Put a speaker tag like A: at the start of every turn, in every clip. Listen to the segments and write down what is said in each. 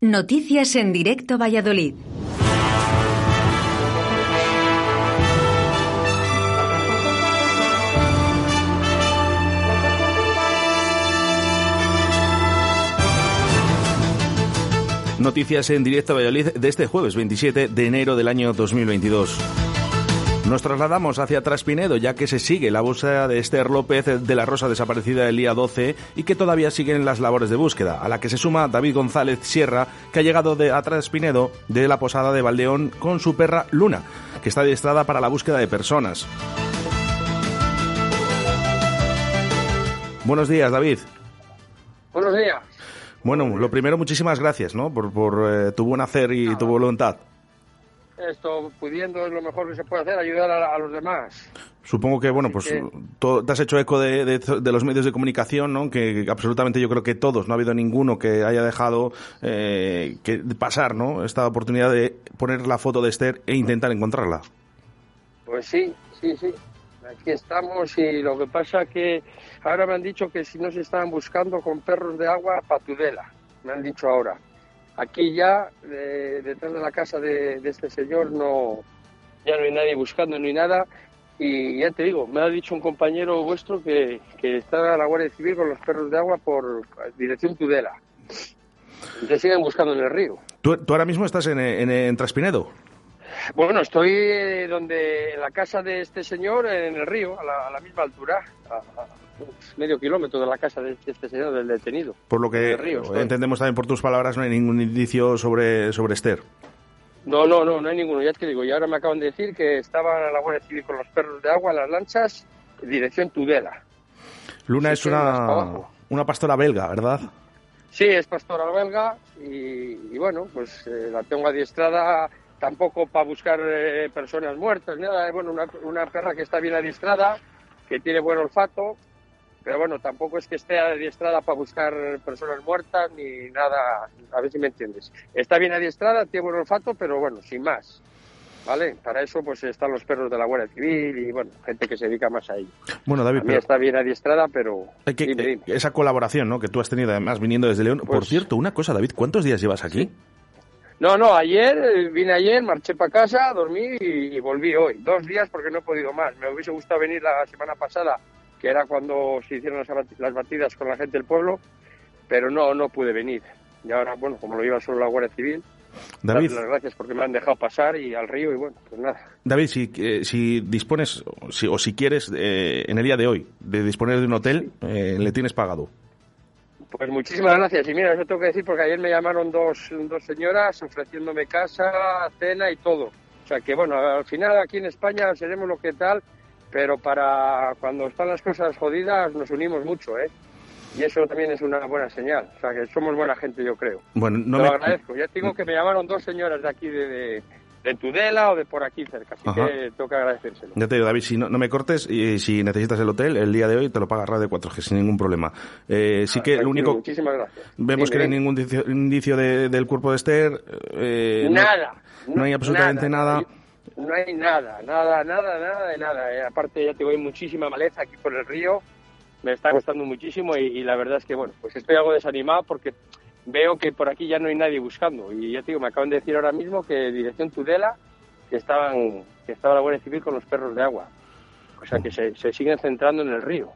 A: Noticias en directo Valladolid.
B: Noticias en directo Valladolid de este jueves 27 de enero del año 2022. Nos trasladamos hacia Traspinedo, ya que se sigue la búsqueda de Esther López de la Rosa desaparecida el día 12 y que todavía siguen las labores de búsqueda, a la que se suma David González Sierra, que ha llegado de, a Traspinedo de la posada de Valdeón con su perra Luna, que está adiestrada para la búsqueda de personas. Buenos días, David.
C: Buenos días.
B: Bueno, lo primero, muchísimas gracias ¿no? por, por eh, tu buen hacer y tu voluntad.
C: Esto, pudiendo, es lo mejor que se puede hacer, ayudar a, a los demás.
B: Supongo que, bueno, pues
C: que-
B: todo- te has hecho eco de, de- de los medios de comunicación, ¿no? Que, que absolutamente yo creo que todos, no ha habido ninguno que haya dejado eh, que pasar, ¿no? Esta oportunidad de poner la foto de Esther e intentar encontrarla.
C: Pues sí, sí, sí. Aquí estamos y lo que pasa que ahora me han dicho que si no se estaban buscando con perros de agua, patudela. Me han dicho ahora. Aquí ya, eh, detrás de la casa de, de este señor, no ya no hay nadie buscando ni nada. Y ya te digo, me ha dicho un compañero vuestro que, que está la Guardia Civil con los perros de agua por dirección Tudela. Que siguen buscando en el río.
B: ¿Tú, tú ahora mismo estás en, en, en Traspinedo?
C: Bueno, estoy eh, donde en la casa de este señor, en el río, a la, a la misma altura, a, a medio kilómetro de la casa de este señor, del detenido.
B: Por lo que entendemos también por tus palabras, no hay ningún indicio sobre, sobre Esther.
C: No, no, no, no hay ninguno, ya te digo. Y ahora me acaban de decir que estaban la Guardia Civil con los perros de agua, las lanchas, dirección Tudela.
B: Luna
C: Sí,
B: es una, una pastora belga, ¿verdad?
C: Sí, es pastora belga y, y bueno, pues eh, la tengo adiestrada tampoco para buscar eh, personas muertas, ni nada. Bueno, una, una perra que está bien adiestrada, que tiene buen olfato, pero bueno, tampoco es que esté adiestrada para buscar personas muertas ni nada. A ver si me entiendes. Está bien adiestrada, tiene buen olfato, pero bueno, sin más. ¿Vale? Para eso pues están los perros de la Guardia Civil y bueno, gente que se dedica más a ello.
B: Bueno, David,
C: A mí
B: pero
C: está bien adiestrada, pero...
B: hay que-
C: dime, dime.
B: esa colaboración ¿no? que tú has tenido además viniendo desde León. Por
C: Pues-
B: cierto, una cosa, David, ¿cuántos días llevas aquí?
C: No, no, ayer eh, vine ayer, marché para casa, dormí y, y volví hoy. Dos días porque no he podido más. Me hubiese gustado venir la semana pasada, que era cuando se hicieron las, batidas con la gente del pueblo, pero no, no pude venir. Y ahora, bueno, como lo lleva solo la Guardia Civil,
B: David,
C: las gracias porque me han dejado pasar y al río y bueno, pues nada.
B: David, si, eh, si dispones o si, o si quieres eh, en el día de hoy de disponer de un hotel, eh, le tienes pagado.
C: Pues muchísimas gracias. Y mira, eso tengo que decir porque ayer me llamaron dos, dos señoras ofreciéndome casa, cena y todo. O sea que bueno, al final aquí en España seremos lo que tal, pero para cuando están las cosas jodidas nos unimos mucho, ¿eh? Y eso también es una buena señal. O sea que somos buena gente, yo creo.
B: Bueno, no
C: Te
B: me,
C: lo agradezco. Ya te digo que me llamaron dos señoras de aquí, de, de, de Tudela o de por aquí cerca. Así
B: Ajá.
C: que tengo que agradecérselo.
B: Ya te digo, David, si no, no me cortes y si necesitas el hotel, el día de hoy te lo paga Radio 4G sin ningún problema. Eh, sí que lo único,
C: Muchísimas gracias.
B: vemos que no hay ningún indicio, indicio de- del cuerpo de Esther. eh,
C: nada.
B: no hay absolutamente nada.
C: No hay nada, nada, nada, nada de nada. eh. Aparte, ya te digo, hay muchísima maleza aquí por el río. Me está costando muchísimo y, y la verdad es que, bueno, pues estoy algo desanimado porque veo que por aquí ya no hay nadie buscando. Y ya te digo, me acaban de decir ahora mismo que dirección Tudela, que estaban que estaba la Guardia Civil con los perros de agua. O sea, que se, se siguen centrando en el río.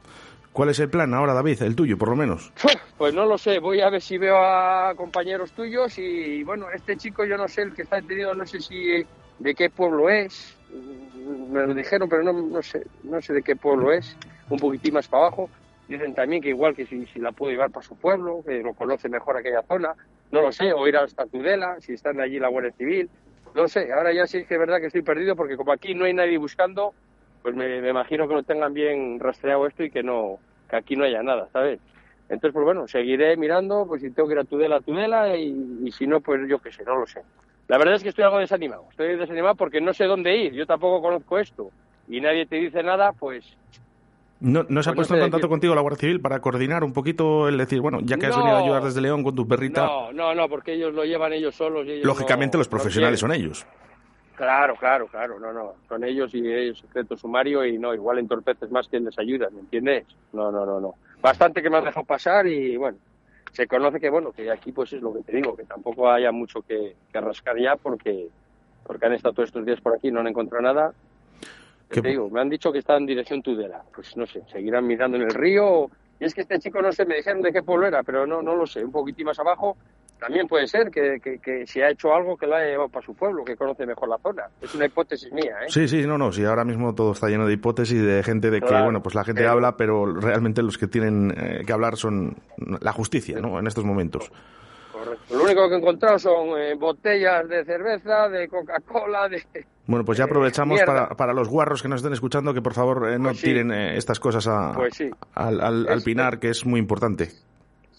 B: ¿Cuál es el plan ahora, David? El tuyo, por lo menos.
C: Pues no lo sé, voy a ver si veo a compañeros tuyos y bueno, este chico yo no sé, el que está detenido, no sé si de qué pueblo es, me lo dijeron, pero no, no sé, no sé de qué pueblo es, un poquitín más para abajo. Dicen también que igual que si, la puedo llevar para su pueblo, que lo conoce mejor aquella zona, no lo sé, o ir hasta Tudela, si están allí la Guardia Civil, no sé, ahora ya sí es que es verdad que estoy perdido porque como aquí no hay nadie buscando, pues me, me imagino que lo tengan bien rastreado esto y que no, que aquí no haya nada, ¿sabes? Entonces, pues bueno, seguiré mirando, pues si tengo que ir a Tudela, Tudela, y, y si no, pues yo qué sé, no lo sé. La verdad es que estoy algo desanimado, estoy desanimado porque no sé dónde ir, yo tampoco conozco esto, y nadie te dice nada, pues
B: ¿No, ¿no se ha
C: Pues no
B: puesto
C: sé
B: en contacto contigo la Guardia Civil para coordinar un poquito el decir, bueno, ya que has venido a ayudar desde León con tu perrita,
C: no, no, no, porque ellos lo llevan ellos solos. Y ellos
B: lógicamente los profesionales son ellos.
C: Claro, claro, claro, no, no, son ellos y ellos secreto sumario y no, igual entorpeces más que les ayudan, ¿me entiendes? No, no, no, no. Bastante que me han dejado pasar y bueno, se conoce que, bueno, que aquí pues es lo que te digo, que tampoco haya mucho que, que rascar ya porque, porque han estado todos estos días por aquí y no han encontrado nada.
B: ¿Qué-
C: Te digo, me han dicho que está en dirección Tudela. Pues no sé, seguirán mirando en el río. Y es que este chico, no sé, me dijeron de qué pueblo era, pero no, no lo sé. Un poquitín más abajo también puede ser que, que, que si ha hecho algo que lo haya llevado para su pueblo, que conoce mejor la zona. Es una hipótesis mía, ¿eh?
B: Sí, sí, no, no, sí, ahora mismo todo está lleno de hipótesis de gente de que, bueno, pues la gente
C: pero-
B: habla, pero realmente los que tienen eh, que hablar son la justicia, ¿no? En estos momentos.
C: Correcto. Lo único que he encontrado son eh, botellas de cerveza, de Coca-Cola, de...
B: Bueno, pues ya
C: Eh,
B: aprovechamos para, para los guarros que nos estén escuchando que por favor eh, no
C: Pues sí.
B: tiren eh, estas cosas a-
C: Pues sí.
B: al, al- al
C: Es-
B: pinar, que es muy importante.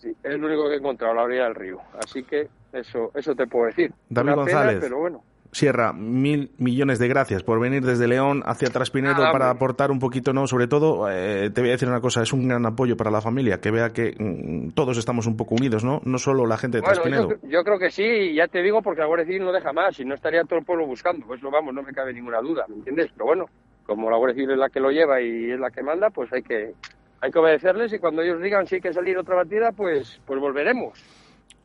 C: Sí, es lo único que he encontrado a la orilla del río. Así que eso eso te puedo decir.
B: David
C: Una pena,
B: González.
C: pero bueno.
B: Sierra, mil millones de gracias por venir desde León hacia Traspinedo para aportar un poquito, ¿no? Sobre todo, eh, te voy a decir una cosa, es un gran apoyo para la familia, que vea que mm, todos estamos un poco unidos, ¿no? No solo la gente de
C: Bueno,
B: Traspinedo.
C: yo, yo creo que sí, ya te digo, porque la Guardia Civil no deja más, y no estaría todo el pueblo buscando. Pues lo vamos, no me cabe ninguna duda, ¿me entiendes? Pero bueno, como la Guardia Civil es la que lo lleva y es la que manda, pues hay que hay que obedecerles y cuando ellos digan si hay que salir otra batida, pues pues volveremos.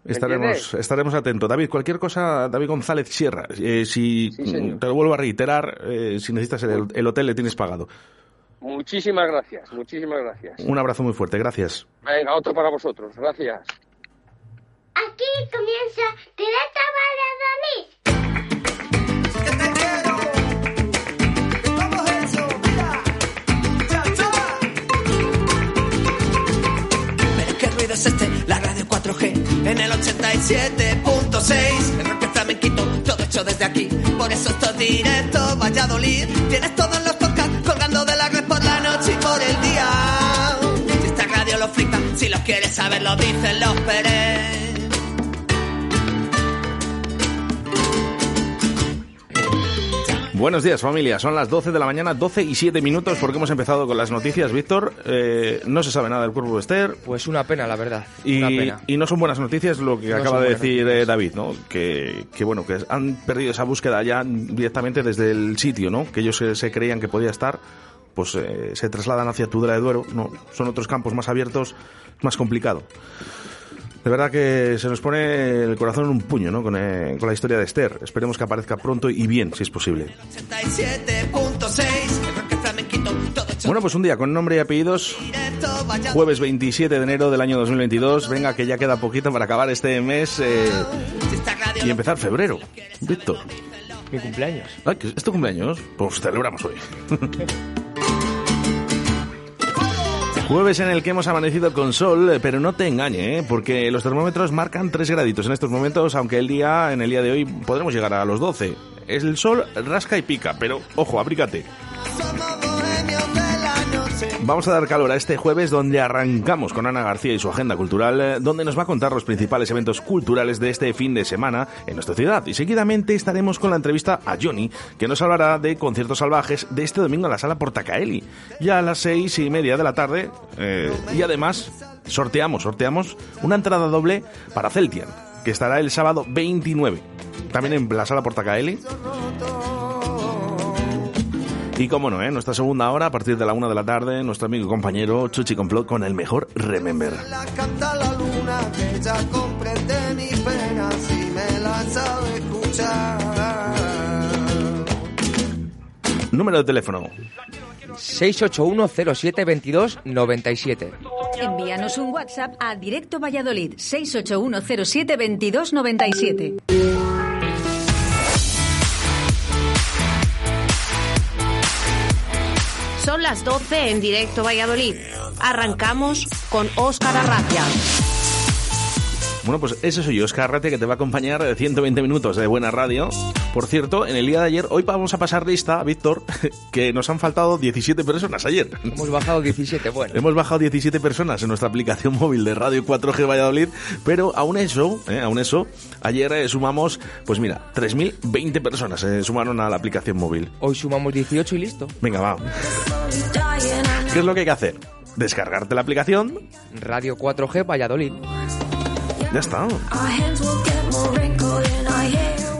C: ¿Me
B: Estaremos,
C: entiendes?
B: estaremos atentos. David, cualquier cosa, David González Sierra, eh, si
C: Sí,
B: te lo vuelvo a reiterar, eh, si necesitas el, el hotel le tienes pagado.
C: Muchísimas gracias, muchísimas gracias.
B: Un abrazo muy fuerte, gracias.
C: Venga, otro para vosotros, gracias.
D: Aquí comienza Directo Valladolid.
E: Es este, la radio 4G en el 87.6. El rock flamenquito, todo hecho desde aquí. Por eso esto es directo, Valladolid. Tienes todos los podcasts colgando de la red por la noche y por el día. Si esta radio lo flipa, si lo quieres saber, lo dicen los Pérez.
B: Buenos días, familia. Son las 12 de la mañana, 12 y 7 minutos, porque hemos empezado con las noticias. Víctor, eh, no se sabe nada del cuerpo de Esther.
F: Pues una pena, la verdad.
B: Y,
F: Una pena.
B: y no son buenas noticias lo que
F: No
B: acaba de decir eh, David, ¿no? Que, que, bueno, que han perdido esa búsqueda ya directamente desde el sitio, ¿no? Que ellos se, se creían que podía estar, pues eh, se trasladan hacia Tudela de Duero, no, son otros campos más abiertos, más complicado. De verdad que se nos pone el corazón en un puño, ¿no? Con, eh, con la historia de Esther. Esperemos que aparezca pronto y bien, si es posible.
E: 87.6. El rock flamenquito, todo hecho
B: Bueno, pues un día con nombre y apellidos, jueves 27 de enero del año 2022. Venga, que ya queda poquito para acabar este mes eh, y empezar febrero. Víctor.
F: Mi cumpleaños.
B: Ay, ¿que ¿Es tu cumpleaños? Pues celebramos hoy. Jueves en el que hemos amanecido con sol, eh, pero no te engañe, ¿eh? porque los termómetros marcan 3 graditos en estos momentos, aunque el día, en el día de hoy podremos llegar a los 12. El sol rasca y pica, pero ojo, abrígate. Vamos a dar calor a este jueves donde arrancamos con Ana García y su agenda cultural, eh, donde nos va a contar los principales eventos culturales de este fin de semana en nuestra ciudad. Y seguidamente estaremos con la entrevista a Johnny, que nos hablará de conciertos salvajes de este domingo en la sala Portacaeli. Ya a las seis y media de la tarde. eh, y además sorteamos, sorteamos una entrada doble para Celtian, que estará el sábado 29. También en la sala Portacaeli. Y como no, ¿eh? nuestra segunda hora, a partir de la una de la tarde, nuestro amigo y compañero Chuchi Complot con el mejor Remember.
E: La canta la luna que ella comprende mis penas y me la sabe escuchar.
B: Número de teléfono.
F: 681072297.
A: Envíanos un WhatsApp a Directo Valladolid 681072297.
G: Son las 12 en directo Valladolid. Arrancamos con Óscar Arracia.
B: Bueno, pues ese soy yo, Oscar Rate, que te va a acompañar de 120 minutos de buena radio. Por cierto, en el día de ayer, hoy vamos a pasar lista, Víctor, que nos han faltado 17 personas ayer.
F: Hemos bajado 17, bueno.
B: Hemos bajado 17 personas en nuestra aplicación móvil de Radio 4G Valladolid, pero aún eso, eh, aún eso, ayer eh, sumamos, pues mira, 3.020 personas se sumaron a la aplicación móvil.
F: Hoy sumamos 18 y listo.
B: Venga, va. ¿Qué es lo que hay que hacer? Descargarte la aplicación,
F: Radio 4G Valladolid.
B: Ya está.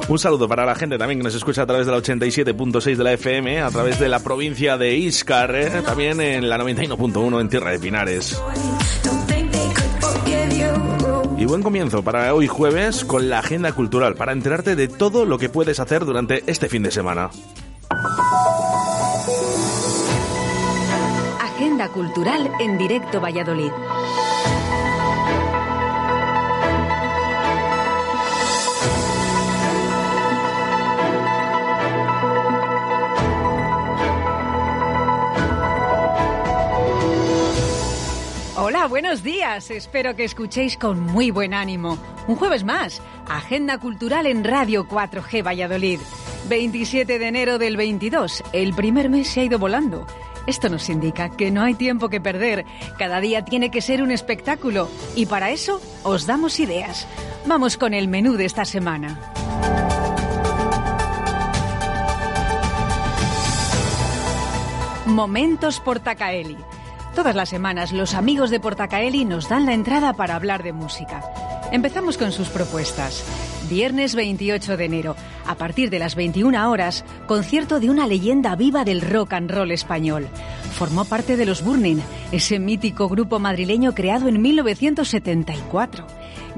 B: Un saludo para la gente también que nos escucha a través de la 87.6 de la FM, a través de la provincia de Iscar, eh, también en la 91.1 en Tierra de Pinares. buen comienzo para hoy jueves con la agenda cultural, para enterarte de todo lo que puedes hacer durante este fin de semana.
A: Agenda cultural en directo Valladolid. Hola, buenos días. Espero que escuchéis con muy buen ánimo. Un jueves más, Agenda Cultural en Radio 4G Valladolid. 27 de enero del 22. El primer mes se ha ido volando. Esto nos indica que no hay tiempo que perder. Cada día tiene que ser un espectáculo. Y para eso os damos ideas. Vamos con el menú de esta semana. Momentos Portacaeli. Todas las semanas los amigos de Portacaeli nos dan la entrada para hablar de música. Empezamos con sus propuestas. Viernes 28 de enero, a partir de las 21 horas, concierto de una leyenda viva del rock and roll español. Formó parte de los Burning, ese mítico grupo madrileño creado en 1974.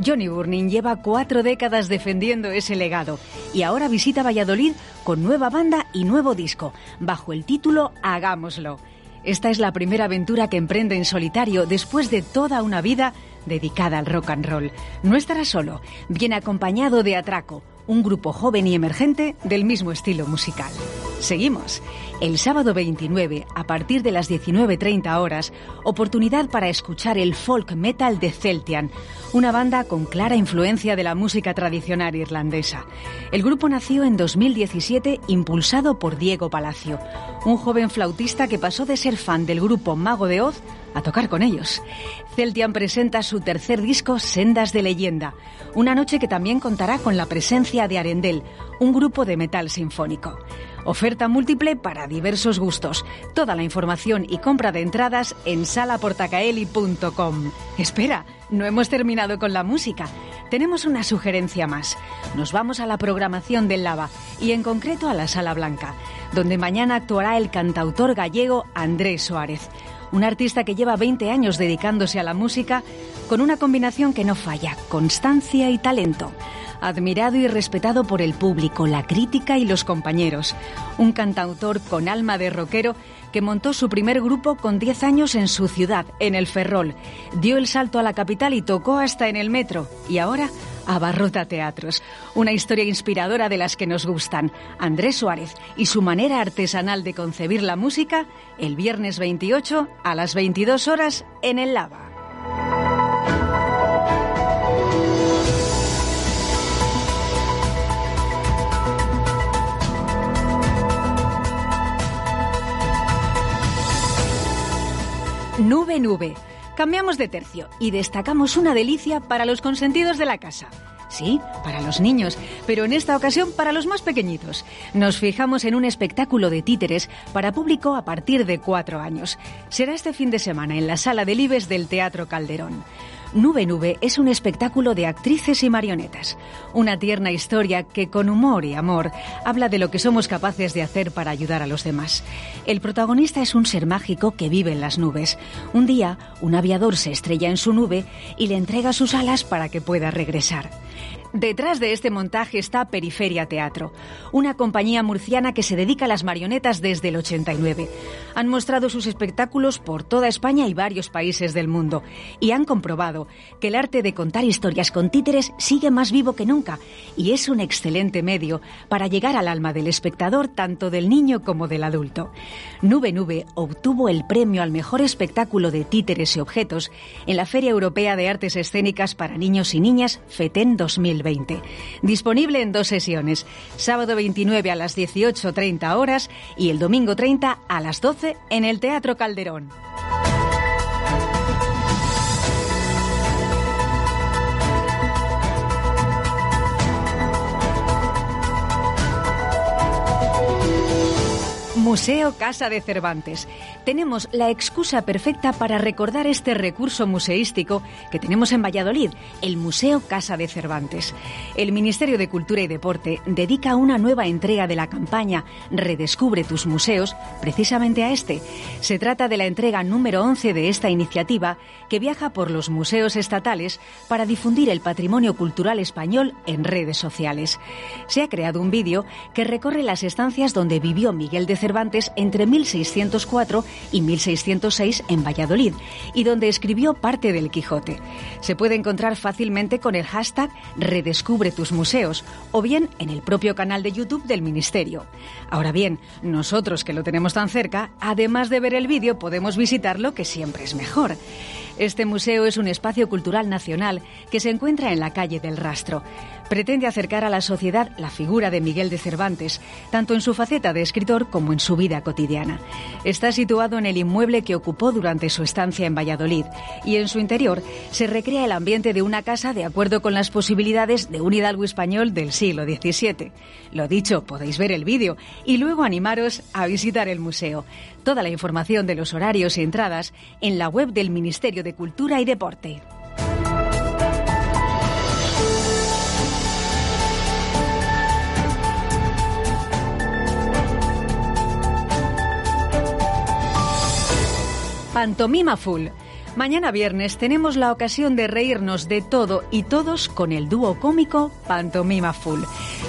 A: Johnny Burning lleva cuatro décadas defendiendo ese legado y ahora visita Valladolid con nueva banda y nuevo disco, bajo el título Hagámoslo. Esta es la primera aventura que emprende en solitario después de toda una vida dedicada al rock and roll. No estará solo, viene acompañado de Atraco, un grupo joven y emergente del mismo estilo musical. Seguimos. El sábado 29, a partir de las 19.30 horas, oportunidad para escuchar el folk metal de Celtian, una banda con clara influencia de la música tradicional irlandesa. El grupo nació en 2017 impulsado por Diego Palacio, un joven flautista que pasó de ser fan del grupo Mago de Oz a tocar con ellos. Celtian presenta su tercer disco Sendas de Leyenda, una noche que también contará con la presencia de Arendel, un grupo de metal sinfónico. Oferta múltiple para diversos gustos. Toda la información y compra de entradas en salaportacaeli.com. Espera, no hemos terminado con la música. Tenemos una sugerencia más. Nos vamos a la programación del Lava y en concreto a la Sala Blanca, donde mañana actuará el cantautor gallego Andrés Suárez un artista que lleva 20 años dedicándose a la música con una combinación que no falla, constancia y talento. Admirado y respetado por el público, la crítica y los compañeros. Un cantautor con alma de rockero que montó su primer grupo con 10 años en su ciudad, en el Ferrol. Dio el salto a la capital y tocó hasta en el metro. Y ahora abarrota teatros. Una historia inspiradora de las que nos gustan. Andrés Suárez y su manera artesanal de concebir la música el viernes 28 a las 22 horas en el Lava. Nube Nube. Cambiamos de tercio y destacamos una delicia para los consentidos de la casa. Sí, para los niños, pero en esta ocasión para los más pequeñitos. Nos fijamos en un espectáculo de títeres para público a partir de cuatro años. Será este fin de semana en la sala de Libes del Teatro Calderón. Nube Nube es un espectáculo de actrices y marionetas. Una tierna historia que con humor y amor habla de lo que somos capaces de hacer para ayudar a los demás. El protagonista es un ser mágico que vive en las nubes. Un día, un aviador se estrella en su nube y le entrega sus alas para que pueda regresar. Detrás de este montaje está Periferia Teatro, una compañía murciana que se dedica a las marionetas desde el 89. Han mostrado sus espectáculos por toda España y varios países del mundo y han comprobado que el arte de contar historias con títeres sigue más vivo que nunca y es un excelente medio para llegar al alma del espectador tanto del niño como del adulto. Nube Nube obtuvo el premio al mejor espectáculo de títeres y objetos en la Feria Europea de Artes Escénicas para Niños y Niñas FETEN 2020. Disponible en dos sesiones, sábado 29 a las 18.30 horas y el domingo 30 a las 12 en el Teatro Calderón. Museo Casa de Cervantes. Tenemos la excusa perfecta para recordar este recurso museístico que tenemos en Valladolid, el Museo Casa de Cervantes. El Ministerio de Cultura y Deporte dedica una nueva entrega de la campaña Redescubre tus museos precisamente a este. Se trata de la entrega número 11 de esta iniciativa que viaja por los museos estatales para difundir el patrimonio cultural español en redes sociales. Se ha creado un vídeo que recorre las estancias donde vivió Miguel de Cervantes entre 1604 y 1606 en Valladolid y donde escribió parte del Quijote. Se puede encontrar fácilmente con el hashtag Redescubre tus museos o bien en el propio canal de YouTube del Ministerio. Ahora bien, nosotros que lo tenemos tan cerca, además de ver el vídeo, podemos visitarlo, que siempre es mejor. Este museo es un espacio cultural nacional que se encuentra en la calle del Rastro. Pretende acercar a la sociedad la figura de Miguel de Cervantes, tanto en su faceta de escritor como en su vida cotidiana. Está situado en el inmueble que ocupó durante su estancia en Valladolid y en su interior se recrea el ambiente de una casa de acuerdo con las posibilidades de un hidalgo español del siglo XVII. Lo dicho, podéis ver el vídeo y luego animaros a visitar el museo. Toda la información de los horarios y entradas en la web del Ministerio de Cultura y Deporte. Pantomima Full. Mañana viernes tenemos la ocasión de reírnos de todo y todos con el dúo cómico Pantomima Full.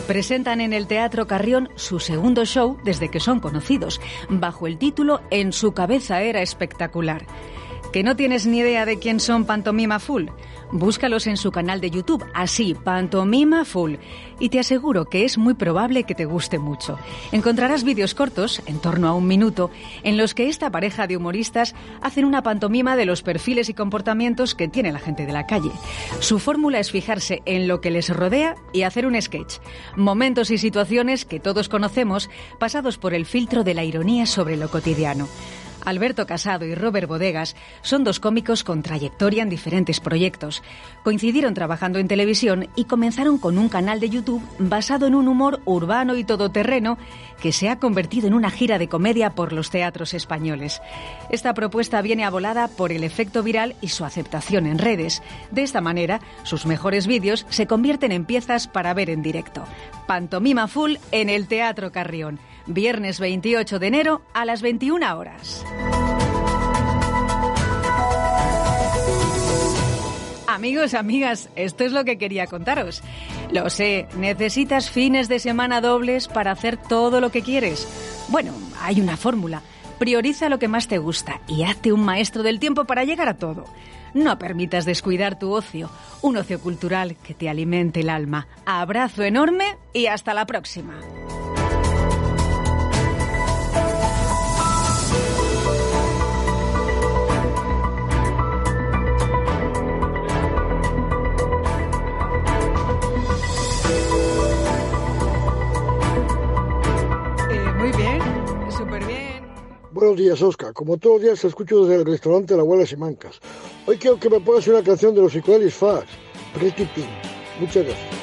A: Presentan en el Teatro Carrión su segundo show desde que son conocidos, bajo el título En su cabeza era espectacular. ¿Que no tienes ni idea de quién son Pantomima Full? Búscalos en su canal de YouTube, así, Pantomima Full, y te aseguro que es muy probable que te guste mucho. Encontrarás vídeos cortos, en torno a un minuto, en los que esta pareja de humoristas hacen una pantomima de los perfiles y comportamientos que tiene la gente de la calle. Su fórmula es fijarse en lo que les rodea y hacer un sketch. Momentos y situaciones que todos conocemos, pasados por el filtro de la ironía sobre lo cotidiano. Alberto Casado y Robert Bodegas son dos cómicos con trayectoria en diferentes proyectos. Coincidieron trabajando en televisión y comenzaron con un canal de YouTube basado en un humor urbano y todoterreno que se ha convertido en una gira de comedia por los teatros españoles. Esta propuesta viene abolada por el efecto viral y su aceptación en redes. De esta manera, sus mejores vídeos se convierten en piezas para ver en directo. Pantomima Full en el Teatro Carrión viernes 28 de enero a las 21 horas. Amigos, amigas, esto es lo que quería contaros. Lo sé, necesitas fines de semana dobles para hacer todo lo que quieres. Bueno, hay una fórmula. Prioriza lo que más te gusta y hazte un maestro del tiempo para llegar a todo. No permitas descuidar tu ocio, un ocio cultural que te alimente el alma. Abrazo enorme y hasta la próxima.
H: Buenos días, Oscar. Como todos los días te escucho desde el restaurante La Abuela Simancas. Hoy quiero que me pongas una canción de los Psicodelis Fax, Pretty Pink. Muchas gracias.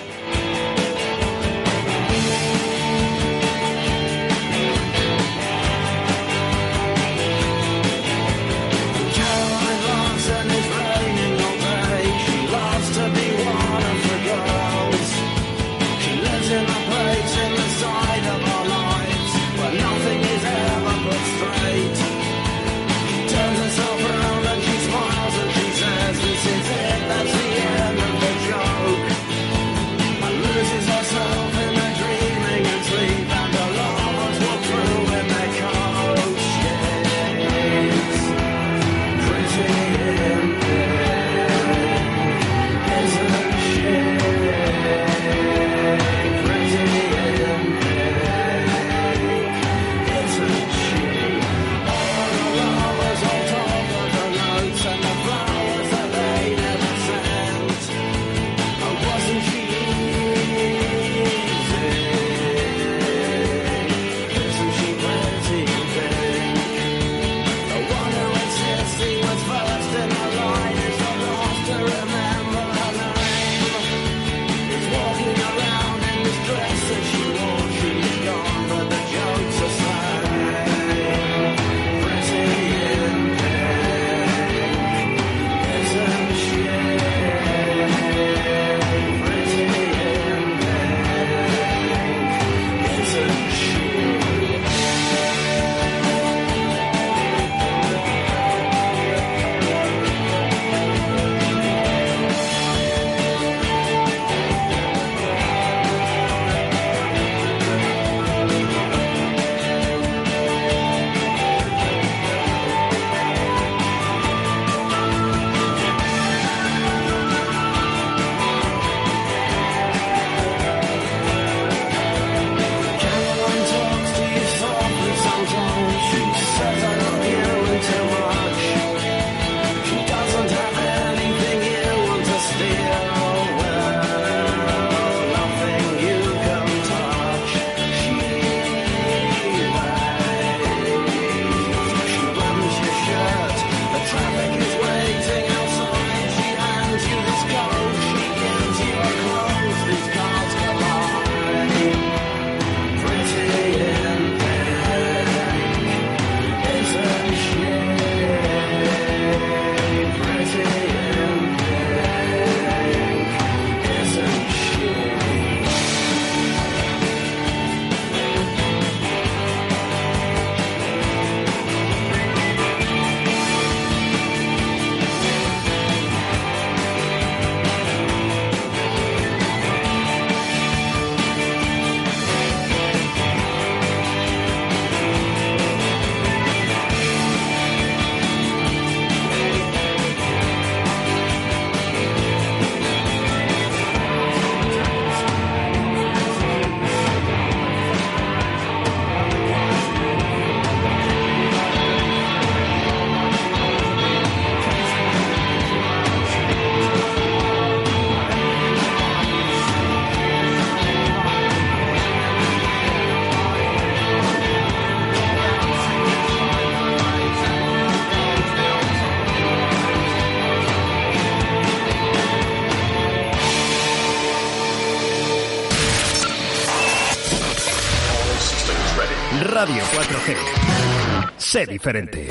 I: Sé diferente.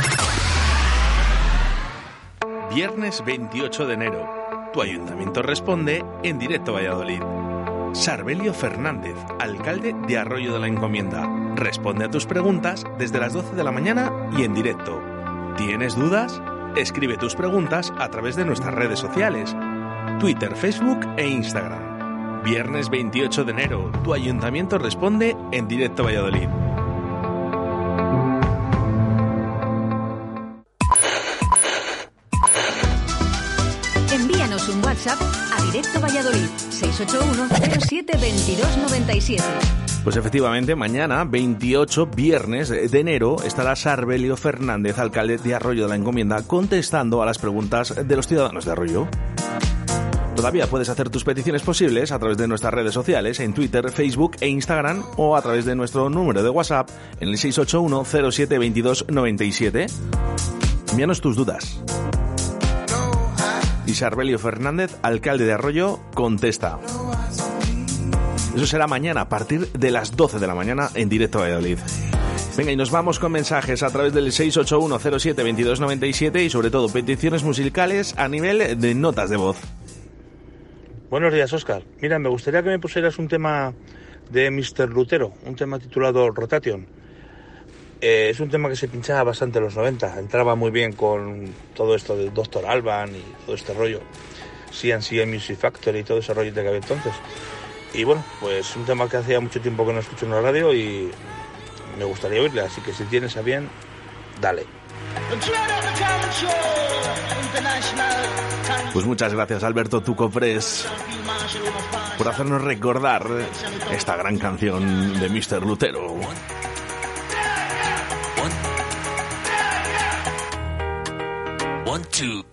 B: Viernes 28 de enero. Tu ayuntamiento responde en directo Valladolid. Sarbelio Fernández, alcalde de Arroyo de la Encomienda. Responde a tus preguntas desde las 12 de la mañana y en directo. ¿Tienes dudas? Escribe tus preguntas a través de nuestras redes sociales, Twitter, Facebook e Instagram. Viernes 28 de enero, tu ayuntamiento responde en directo Valladolid.
A: Valladolid 681 07 22 97.
B: Pues efectivamente, mañana, 28 viernes de enero, estará Sarbelio Fernández, alcalde de Arroyo de la Encomienda, contestando a las preguntas de los ciudadanos de Arroyo. Todavía puedes hacer tus peticiones posibles a través de nuestras redes sociales, en Twitter, Facebook e Instagram, o a través de nuestro número de WhatsApp en el 681 07 22 97. Envíanos tus dudas. Y Sarbelio Fernández, alcalde de Arroyo, contesta. Eso será mañana a partir de las 12 de la mañana en directo a Valladolid. Venga, y nos vamos con mensajes a través del 681072297 y sobre todo peticiones musicales a nivel de notas de voz.
J: Buenos días, Oscar. Mira, me gustaría que me pusieras un tema de Mr. Lutero, un tema titulado Rotation. Eh, es un tema que se pinchaba bastante en los 90, entraba muy bien con todo esto del Dr. Alban y todo este rollo, CNC Music Factory y todo ese rollo que había entonces. Y bueno, pues un tema que hacía mucho tiempo que no escucho en la radio y me gustaría oírle, así que si tienes a bien, dale.
B: Pues muchas gracias Alberto Tucopres por hacernos recordar esta gran canción de Mr. Lutero.
E: One, two.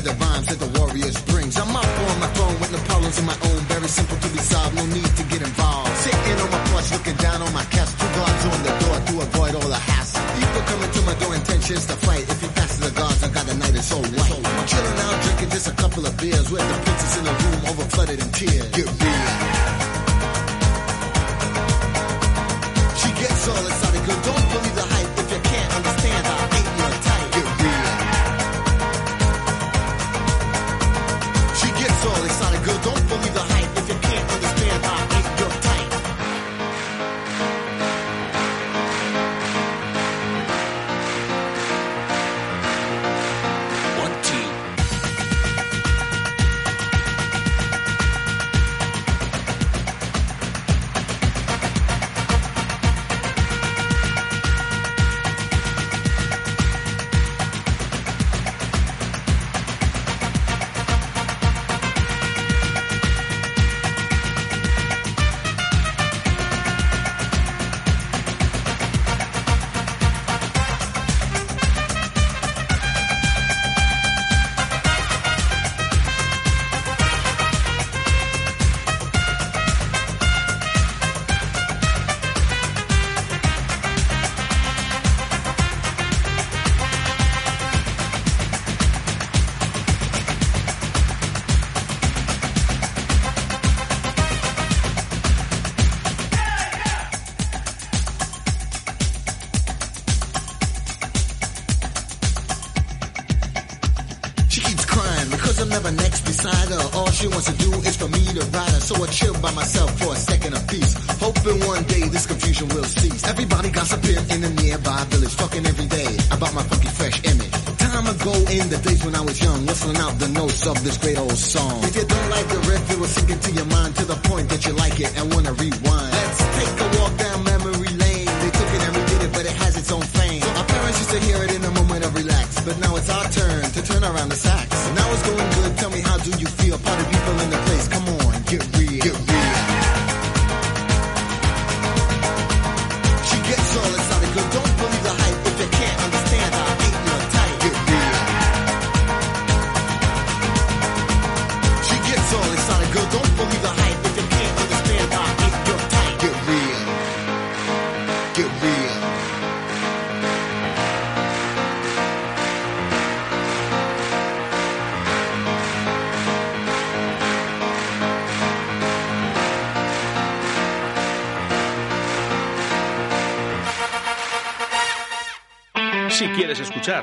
K: The rhymes that the Warriors brings. I'm up on my throne with no problems of my own. Very simple to be solved, no need to get involved. Sitting on my porch, looking down on my cast. Two guards on the door to avoid all the hassle. People coming to my door, intentions to fight. If you pass the guards, I got a night, it's all white. I'm chilling out, drinking just a couple of beers. With the princess in the room, over flooded in tears. Get real.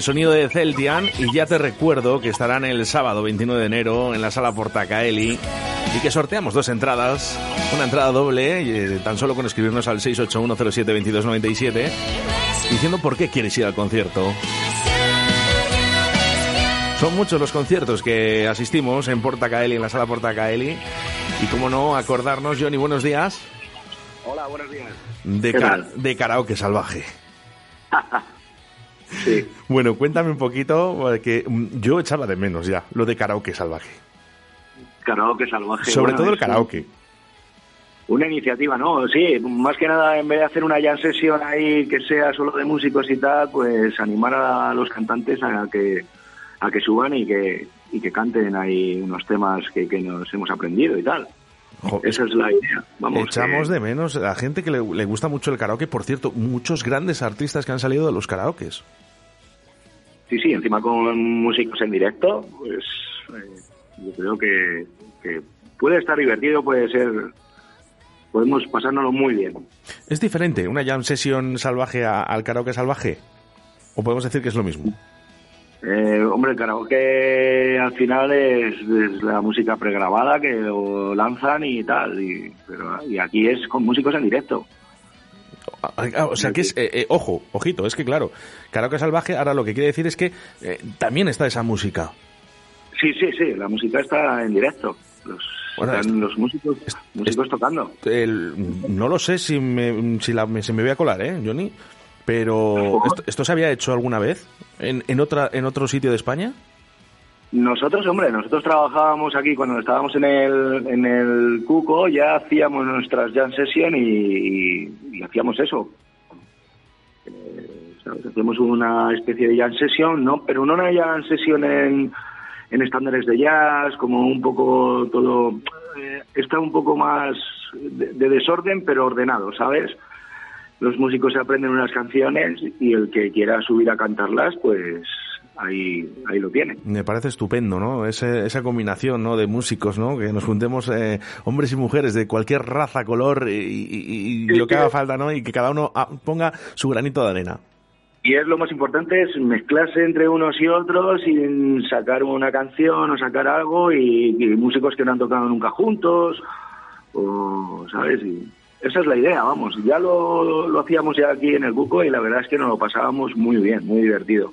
L: El
B: sonido de Celtian y ya te recuerdo que estarán el sábado 29 de enero en la sala Portacaeli y que sorteamos dos entradas, una entrada doble, eh, tan solo con escribirnos al 681072297 diciendo por qué quieres ir al concierto. Son muchos los conciertos que asistimos en Portacaeli, en la sala Portacaeli. Y como no, acordarnos, Johnny, buenos días,
M: Hola, buenos días.
B: de, de karaoke salvaje.
M: Sí.
B: Bueno, cuéntame un poquito, eh, que mm, yo echaba de menos ya lo de karaoke salvaje.
M: Karaoke salvaje.
B: Sobre
M: bueno,
B: todo el karaoke.
M: Una iniciativa, ¿no? Sí, más que nada, en vez de hacer una jam session ahí que sea solo de músicos y tal, pues animar a los cantantes a que a que suban y que y que canten ahí unos temas que, que nos hemos aprendido y tal.
B: Jo,
M: Esa es la idea. Vamos,
B: Echamos
M: que-
B: de menos a gente que le, le gusta mucho el karaoke. Por cierto, muchos grandes artistas que han salido de los karaokes.
M: Sí, sí, encima con músicos en directo, pues eh, yo creo que, que puede estar divertido, puede ser... Podemos pasárnoslo muy bien.
B: ¿Es diferente una jam session salvaje a- al karaoke salvaje? ¿O podemos decir que es lo mismo?
M: Eh, hombre, el karaoke al final es, es la música pregrabada que lo lanzan y tal, y, pero, y aquí es con músicos en directo.
B: Ah, ah, O sea que es, eh, eh, ojo, ojito, es que claro, karaoke salvaje ahora lo que quiere decir es que eh, también está esa música.
M: Sí, sí, sí, la música está en directo. Los,
B: Bueno,
M: están los músicos, músicos tocando.
B: El- no lo sé si, me, si la- se me voy a colar, ¿eh, Johnny? Pero, ¿esto, esto se había hecho alguna vez en, en, otra, en otro sitio de España?
M: Nosotros, hombre, nosotros trabajábamos aquí cuando estábamos en el, en el Cuco, ya hacíamos nuestras jam session y, y- y hacíamos eso. Eh, ¿sabes? Hacíamos una especie de jam session, ¿no? Pero no una jam session en, en estándares de jazz, como un poco todo... eh, está un poco más de, de desorden, pero ordenado, ¿sabes? Los músicos se aprenden unas canciones y el que quiera subir a cantarlas, pues ahí, ahí lo tiene.
B: Me parece estupendo, ¿no? Ese- esa combinación, ¿no? De músicos, ¿no? Que nos juntemos eh, hombres y mujeres de cualquier raza, color y, y- y
M: Sí,
B: lo que haga falta, ¿no? Y que cada uno ah, ponga su granito de arena.
M: Y es lo más importante, es mezclarse entre unos y otros y sacar una canción o sacar algo y, y músicos que no han tocado nunca juntos, o, ¿sabes? Y esa es la idea, vamos. Ya lo, lo hacíamos ya aquí en el Cuco y la verdad es que nos lo pasábamos muy bien, muy divertido.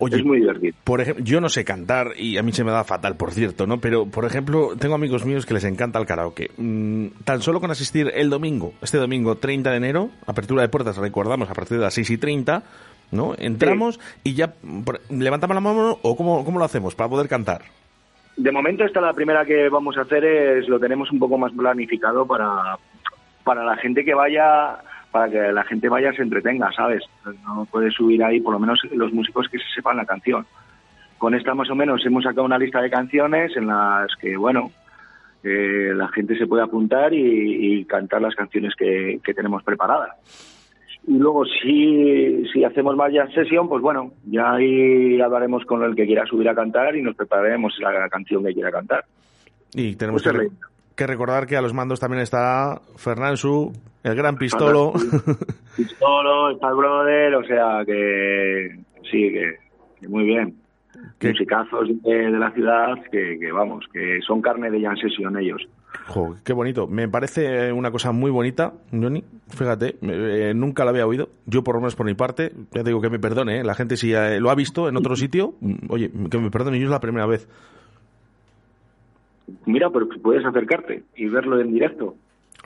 B: Oye,
M: es muy divertido.
B: Por ejemplo, yo no sé cantar y a mí se me da fatal, por cierto, ¿no? Pero, por ejemplo, tengo amigos míos que les encanta el karaoke. Mm, tan solo con asistir el domingo, este domingo 30 de enero, apertura de puertas, recordamos, a partir de las 6 y 30, ¿no? Entramos y ya levantamos la mano o cómo, cómo lo hacemos para poder cantar.
M: De momento esta la primera que vamos a hacer es lo tenemos un poco más planificado para, para la gente que vaya para que la gente vaya se entretenga, ¿sabes? No puedes subir ahí por lo menos los músicos que se sepan la canción. Con esta más o menos hemos sacado una lista de canciones en las que, bueno, eh, la gente se puede apuntar y, y cantar las canciones que, que tenemos preparadas. Y luego si, si hacemos más jam session, pues bueno, ya ahí hablaremos con el que quiera subir a cantar y nos prepararemos la canción que quiera cantar.
B: Y tenemos
M: Pues
B: que, que recordar que a los mandos también está Fernansu, el gran pistolo.
M: Pistolo, está el brother, o sea que sí, que, que muy bien. Musicazos de, de la ciudad que, que vamos, que son carne de jam session ellos.
B: Jo, qué bonito. Me parece una cosa muy bonita, Johnny. Fíjate, eh, nunca la había oído. Yo, por lo menos por mi parte, ya te digo que me perdone. ¿eh? La gente, si eh, lo ha visto en otro sitio, mm, oye, que me perdone, yo es la primera vez.
M: Mira, pero puedes acercarte y verlo en directo.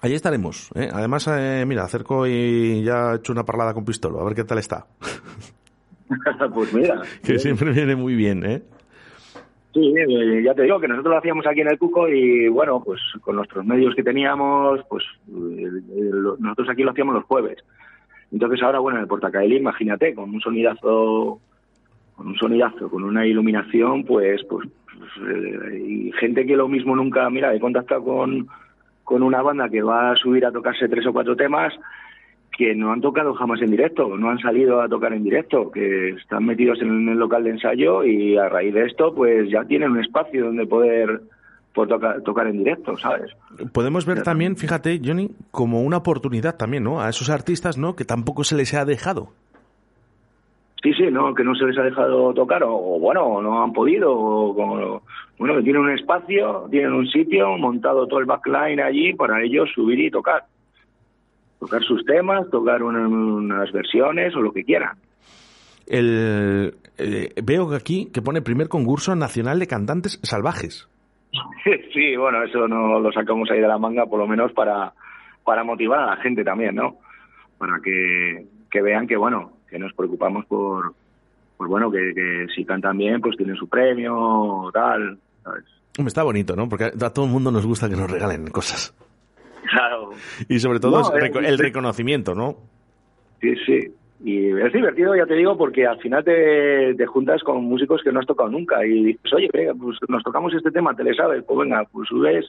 B: Allí estaremos. ¿eh? Además, eh, mira, acerco y ya he hecho una parlada con Pistolo, a ver qué tal está.
M: pues mira.
B: Que siempre viene muy bien, ¿eh?
M: Sí, eh, ya te digo que nosotros lo hacíamos aquí en el Cuco y bueno, pues con nuestros medios que teníamos, pues nosotros aquí lo hacíamos los jueves. Entonces ahora, bueno, en el Portacaeli, imagínate, con un sonidazo, con un sonidazo, con una iluminación, pues, pues, pues, eh, y gente que lo mismo nunca, mira, he contactado con, con una banda que va a subir a tocarse tres o cuatro temas que no han tocado jamás en directo, no han salido a tocar en directo, que están metidos en el local de ensayo y a raíz de esto, pues ya tienen un espacio donde poder, tocar, tocar en directo, ¿sabes?
B: Podemos ver también, fíjate, Johnny, como una oportunidad también, ¿no? A esos artistas, ¿no? Que tampoco se les ha dejado.
M: Sí, sí, no, que no se les ha dejado tocar, o, o bueno, no han podido, o como- bueno, que tienen un espacio, tienen un sitio, montado todo el backline allí para ellos subir y tocar. Tocar sus temas, tocar una- unas versiones o lo que quieran.
B: El, eh, veo aquí que pone primer concurso nacional de cantantes salvajes.
M: Sí, bueno, eso no lo sacamos ahí de la manga, por lo menos para, para motivar a la gente también, ¿no? Para que, que vean que, bueno, que nos preocupamos por, por bueno, que, que si cantan bien, pues tienen su premio tal, ¿sabes?
B: Está bonito, ¿no? Porque a todo el mundo nos gusta que nos regalen cosas.
M: Claro.
B: Y sobre todo
M: No,
B: es reco- el reconocimiento, ¿no?
M: Sí, sí. Y es divertido, ya te digo, porque al final te, te juntas con músicos que no has tocado nunca y dices, oye, venga, pues nos tocamos este tema, te le sabes, pues venga, pues subes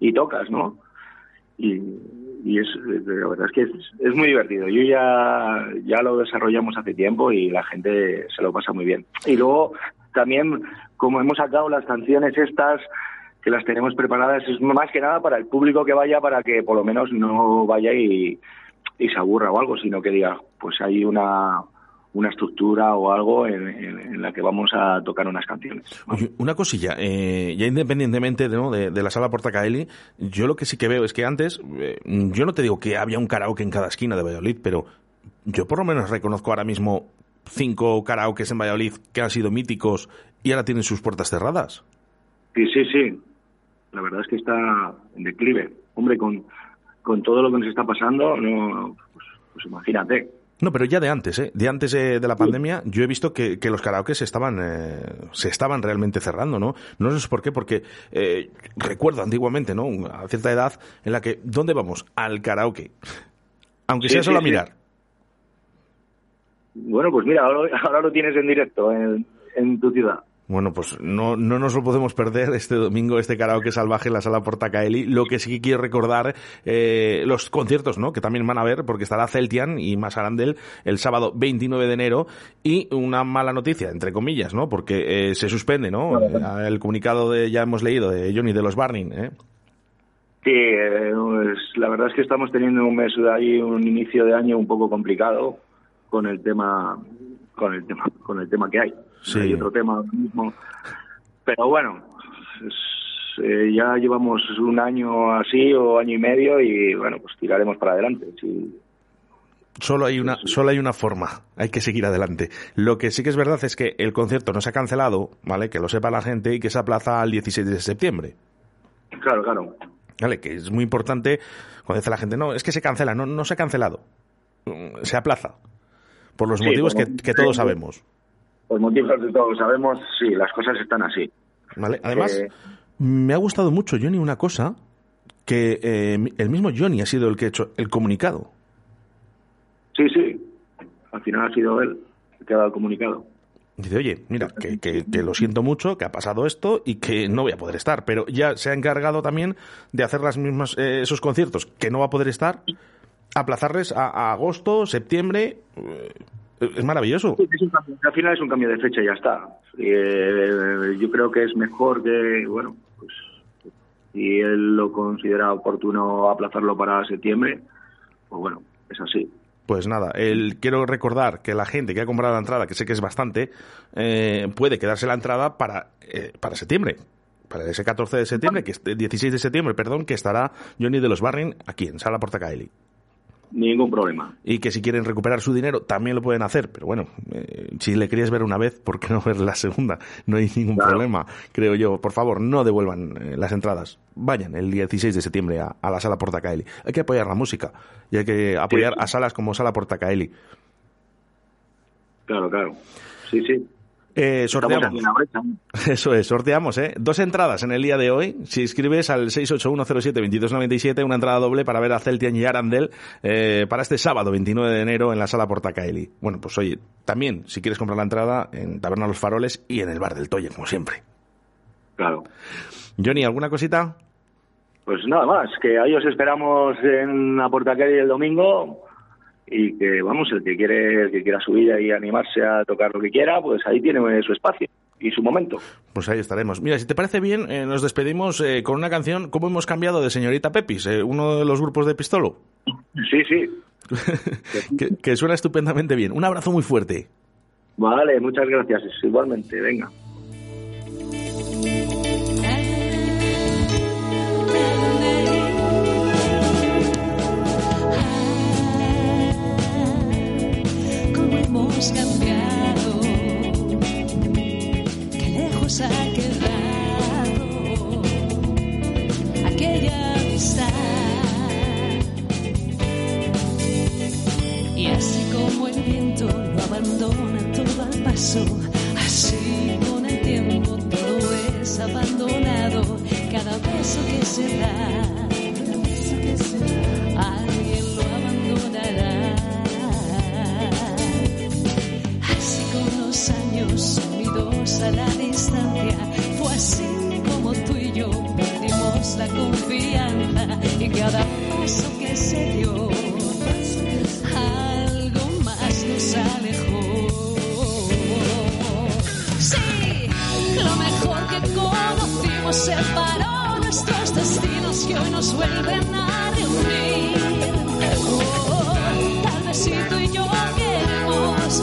M: y tocas, ¿no? Y, y es, la verdad es que es, muy divertido. Yo ya, ya lo desarrollamos hace tiempo y la gente se lo pasa muy bien. Y luego también, como hemos sacado las canciones estas, que las tenemos preparadas, es más que nada para el público que vaya, para que por lo menos no vaya y, y se aburra o algo, sino que diga, pues hay una, una estructura o algo en, en- en la que vamos a tocar unas canciones.
B: Oye, una cosilla, eh, ya independientemente ¿no? de, de la sala Portacaeli, yo lo que sí que veo es que antes, eh, yo no te digo que había un karaoke en cada esquina de Valladolid, pero yo por lo menos reconozco ahora mismo cinco karaokes en Valladolid que han sido míticos y ahora tienen sus puertas cerradas.
M: Sí, sí, sí. La verdad es que está en declive. Hombre, con, con todo lo que nos está pasando, no, pues, pues imagínate.
B: No, pero ya de antes, ¿eh? De antes eh, de la pandemia, yo he visto que, que los karaokes se estaban, eh, se estaban realmente cerrando, ¿no? No sé por qué, porque eh, recuerdo antiguamente, ¿no? A cierta edad en la que, ¿dónde vamos? Al karaoke. Aunque
M: Sí,
B: sea solo
M: sí,
B: a
M: sí.
B: mirar.
M: Bueno, pues mira, ahora, ahora lo tienes en directo en, en tu ciudad.
B: Bueno, pues no, no nos lo podemos perder este domingo, este karaoke salvaje en la sala Portacaeli. Lo que sí que quiero recordar, eh, los conciertos, ¿no? Que también van a ver, porque estará Celtian y Masarandel el sábado 29 de enero. Y una mala noticia, entre comillas, ¿no? Porque eh, se suspende, ¿no? Eh, El comunicado de, ya hemos leído, de Johnny de los Barning, ¿eh?
M: Sí, eh, pues, la verdad es que estamos teniendo un mes de ahí, un inicio de año un poco complicado con el tema, con el tema, con el tema que hay.
B: Sí.
M: Hay otro tema ahora mismo, pero bueno, es- eh, ya llevamos un año así o año y medio y bueno, pues tiraremos para adelante. Sí.
B: Solo hay una, solo hay una forma. Hay que seguir adelante. Lo que sí que es verdad es que el concierto no se ha cancelado, ¿vale? Que lo sepa la gente y que se aplaza al 16 de septiembre.
M: Claro, claro.
B: ¿Vale? Que es muy importante cuando dice la gente, no, es que se cancela. No, no se ha cancelado. Mm, Se aplaza. Por los
M: Sí,
B: motivos que, todos sabemos.
M: Por motivos de todos sabemos, sí, las cosas están así.
B: ¿Vale? Además,
M: Eh,
B: me ha gustado mucho, Johnny, una cosa, que eh, el mismo Johnny ha sido el que ha hecho el comunicado.
M: sí, sí. Al final ha sido él el que ha dado el comunicado.
B: Dice, oye, mira, que, que- que lo siento mucho, que ha pasado esto y que no voy a poder estar. Pero ya se ha encargado también de hacer las mismas, eh, esos conciertos que no va a poder estar, aplazarles a, a agosto, septiembre. eh, es maravilloso.
M: Sí, es un cambio- al final es un cambio de fecha y ya está. Eh, yo creo que es mejor que, bueno, pues si él lo considera oportuno aplazarlo para septiembre, pues bueno, es así.
B: Pues nada, el, quiero recordar que la gente que ha comprado la entrada, que sé que es bastante, eh, puede quedarse la entrada para, eh, para septiembre. Para ese 14 de septiembre, que es 16 de septiembre, perdón, que estará Johnny de los Barring aquí en Sala Portacaeli.
M: Ningún problema.
B: Y que si quieren recuperar su dinero también lo pueden hacer. Pero bueno, eh, si le querías ver una vez, ¿por qué no ver la segunda? No hay ningún problema, creo yo. Por favor, no devuelvan eh, las entradas. Vayan el 16 de septiembre a, a la Sala Portacaeli. Hay que apoyar la música y hay que apoyar a salas como Sala Portacaeli.
M: Claro, claro. Sí, sí.
B: Eh, sorteamos. Eso es, sorteamos, ¿eh? Dos entradas en el día de hoy. Si escribes al 681072297, una entrada doble para ver a Celtian y Arandel eh, para este sábado 29 de enero en la sala Portacaeli. Bueno, pues oye, también, si quieres comprar la entrada, en Taberna Los Faroles y en el Bar del Toye, como siempre.
M: Claro.
B: Johnny, ¿alguna cosita?
M: Pues nada más, que ahí os esperamos en la Portacalle el domingo y que, vamos, el que quiere el que quiera subir y animarse a tocar lo que quiera, pues ahí tiene su espacio y su momento.
B: Pues ahí estaremos. Mira, si te parece bien, eh, nos despedimos eh, con una canción. ¿Cómo hemos cambiado de Señorita Pepis? eh, uno de los grupos de Pistolo.
M: Sí, sí.
B: que, que suena estupendamente bien. Un abrazo muy fuerte.
M: Vale, muchas gracias. Igualmente, venga.
L: Hemos cambiado, qué lejos ha quedado aquella amistad. Y así como el viento lo abandona todo al paso, así con el tiempo todo es abandonado, cada beso que se da. Alguien lo cada paso que se dio, algo más nos alejó. Sí, lo mejor que conocimos separó nuestros destinos que hoy nos vuelven a reunir. Oh, tal vez si tú y yo queremos,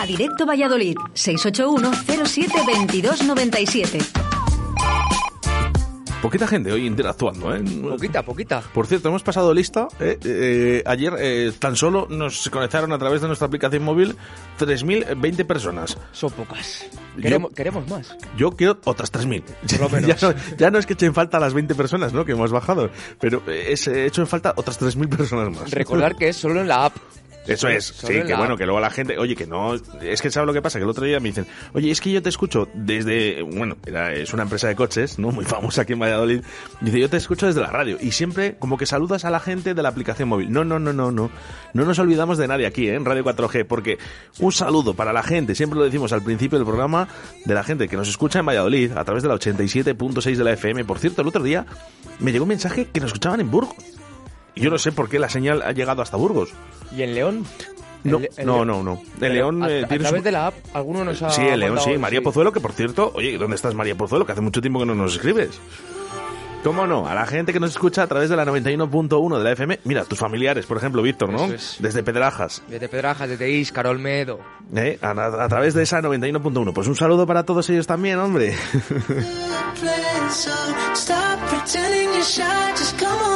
A: a Directo Valladolid 681 07 22 97.
B: Poquita gente hoy interactuando, ¿eh?
F: Poquita, poquita.
B: Por cierto, hemos pasado lista. ¿eh? Eh, ayer eh, tan solo nos conectaron a través de nuestra aplicación móvil 3.020 personas.
F: Son pocas.
B: Yo-
F: Queremos, queremos más.
B: Yo quiero otras 3.000.
F: Por lo menos.
B: ya, no, ya no es que echen falta las 20 personas ¿no? que hemos bajado, pero eh, es, he hecho en falta otras 3.000 personas más.
F: Recordar que es solo en la app.
B: Eso es, sí, que bueno, que luego la gente, oye, que no, es que sabe lo que pasa, que el otro día me dicen, oye, es que yo te escucho desde, bueno, era- es una empresa de coches, ¿no? Muy famosa aquí en Valladolid, dice, yo te escucho desde la radio, y siempre como que saludas a la gente de la aplicación móvil. No, no, no, no, no, no nos olvidamos de nadie aquí, ¿eh? en Radio 4G, porque un saludo para la gente, siempre lo decimos al principio del programa, de la gente que nos escucha en Valladolid, a través de la 87.6 de la FM. Por cierto, el otro día me llegó un mensaje que nos escuchaban en Burgos. Y yo no sé por qué la señal ha llegado hasta Burgos.
F: ¿Y en León?
B: No,
F: El- el
B: no,
F: León.
B: no, no. El León
F: a,
B: eh,
F: a
B: tiene
F: través
B: su-
F: de la app, alguno nos ha
B: Sí, el León, sí. María Pozuelo, que por cierto, oye, ¿dónde estás María Pozuelo? Que hace mucho tiempo que no nos escribes. ¿Cómo no? A la gente que nos escucha a través de la 91.1 de la FM. Mira, tus familiares, por ejemplo, Víctor, ¿no?
F: Es.
B: Desde Pedrajas.
F: Desde Pedrajas, desde Íscar, Olmedo.
B: ¿eh? A, a- a través de esa 91.1. Pues un saludo para todos ellos también, hombre.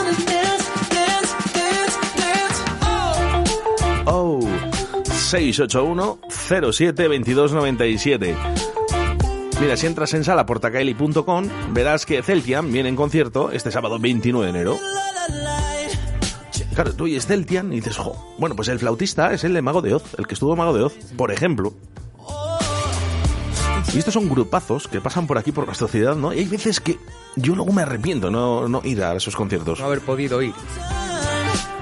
B: 681 07 2297. Mira, si entras en salaportacaeli.com, verás que Celtian viene en concierto este sábado 29 de enero. Claro, tú oyes Celtian y dices, jo, bueno, pues el flautista es el de Mago de Oz, el que estuvo Mago de Oz, por ejemplo. Y estos son grupazos que pasan por aquí por nuestra ciudad, ¿no? Y hay veces que yo luego me arrepiento no, no ir a esos conciertos.
F: No haber podido ir.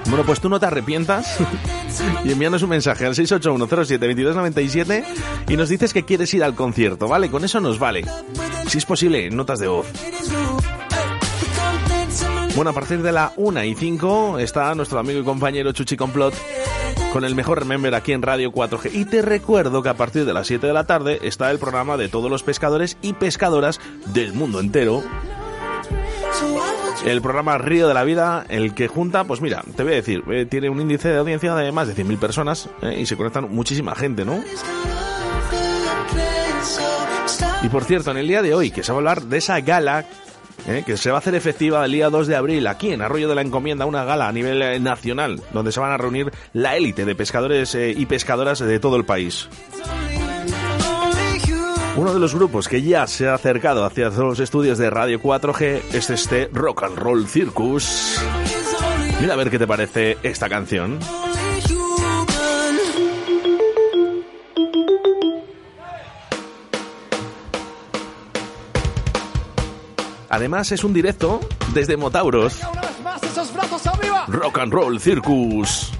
B: Bueno, pues tú no te arrepientas y envíanos un mensaje al 681072297 y nos dices que quieres ir al concierto, ¿vale? Con eso nos vale. Si es posible, notas de voz. Bueno, a partir de la 1 y 5 está nuestro amigo y compañero Chuchi Complot
N: con el mejor Remember aquí en Radio 4G. Y te recuerdo que a partir de las 7 de la tarde está el programa de todos los pescadores y pescadoras del mundo entero pues el programa Río de la Vida, el que junta, pues mira, te voy a decir, eh, tiene un índice de audiencia de más de 100.000 personas eh, y se conectan muchísima gente, ¿no? Y por cierto, en el día de hoy, que se va a hablar de esa gala eh, que se va a hacer efectiva el día 2 de abril aquí en Arroyo de la Encomienda, una gala a nivel eh, nacional, donde se van a reunir la élite de pescadores y pescadoras de todo el país. Uno de los grupos que ya se ha acercado hacia los estudios de Radio 4G es este Rock and Roll Circus. Mira a ver qué te parece esta canción. Además es un directo desde Motauros. Rock and Roll Circus.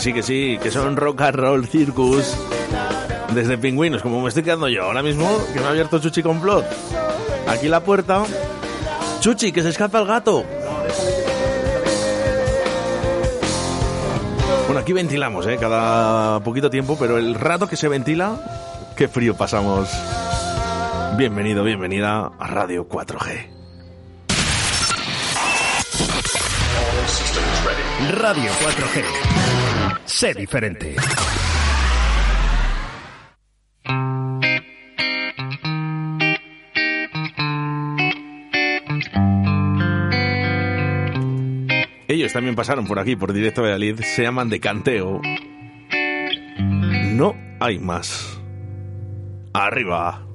N: sí, que sí, que son Rock and Roll Circus. Desde Pingüinos, como me estoy quedando yo ahora mismo, que me ha abierto Chuchi Complot. Aquí la puerta.
B: Chuchi, que se escapa el gato. Bueno, aquí ventilamos, ¿eh? Cada poquito tiempo, pero el rato que se ventila, qué frío pasamos. Bienvenido, bienvenida a Radio 4G.
I: Radio 4G. Sé diferente.
B: Ellos también pasaron por aquí, por Directo Valladolid. Se llaman de canteo. No hay más. Arriba.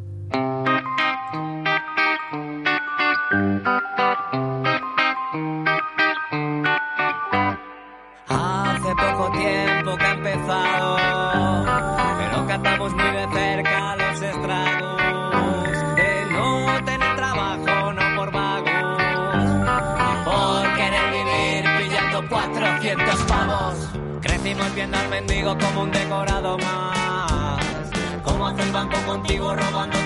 E: Mendigo como un decorado más, como hace el banco contigo robando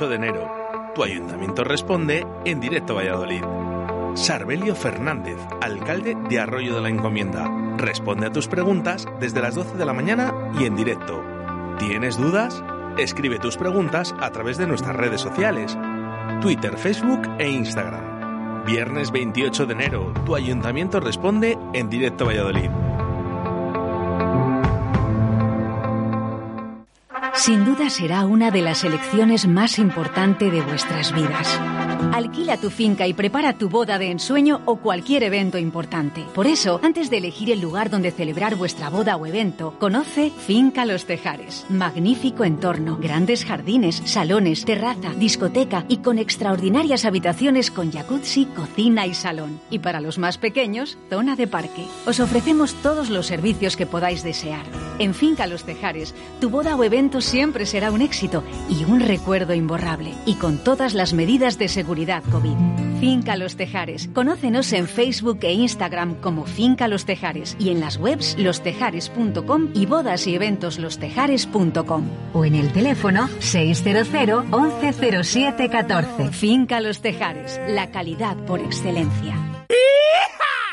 B: 28 de enero. Tu ayuntamiento responde en directo Valladolid. Sarbelio Fernández, alcalde de Arroyo de la Encomienda. Responde a tus preguntas desde las 12 de la mañana y en directo. ¿Tienes dudas? Escribe tus preguntas a través de nuestras redes sociales. Twitter, Facebook e Instagram. Viernes 28 de enero. Tu ayuntamiento responde en directo Valladolid.
A: Sin duda será una de las elecciones más importantes de vuestras vidas. Alquila tu finca y prepara tu boda de ensueño o cualquier evento importante. Por eso, antes de elegir el lugar donde celebrar vuestra boda o evento, conoce Finca Los Tejares. Magnífico entorno, grandes jardines, salones, terraza, discoteca y con extraordinarias habitaciones con jacuzzi, cocina y salón. Y para los más pequeños, zona de parque. Os ofrecemos todos los servicios que podáis desear. En Finca Los Tejares, tu boda o evento siempre será un éxito y un recuerdo imborrable. Y con todas las medidas de seguridad COVID. Finca Los Tejares. Conócenos en Facebook e Instagram como Finca Los Tejares y en las webs lostejares.com y bodas y eventos lostejares.com o en el teléfono 600 1107 14. Finca Los Tejares, la calidad por excelencia.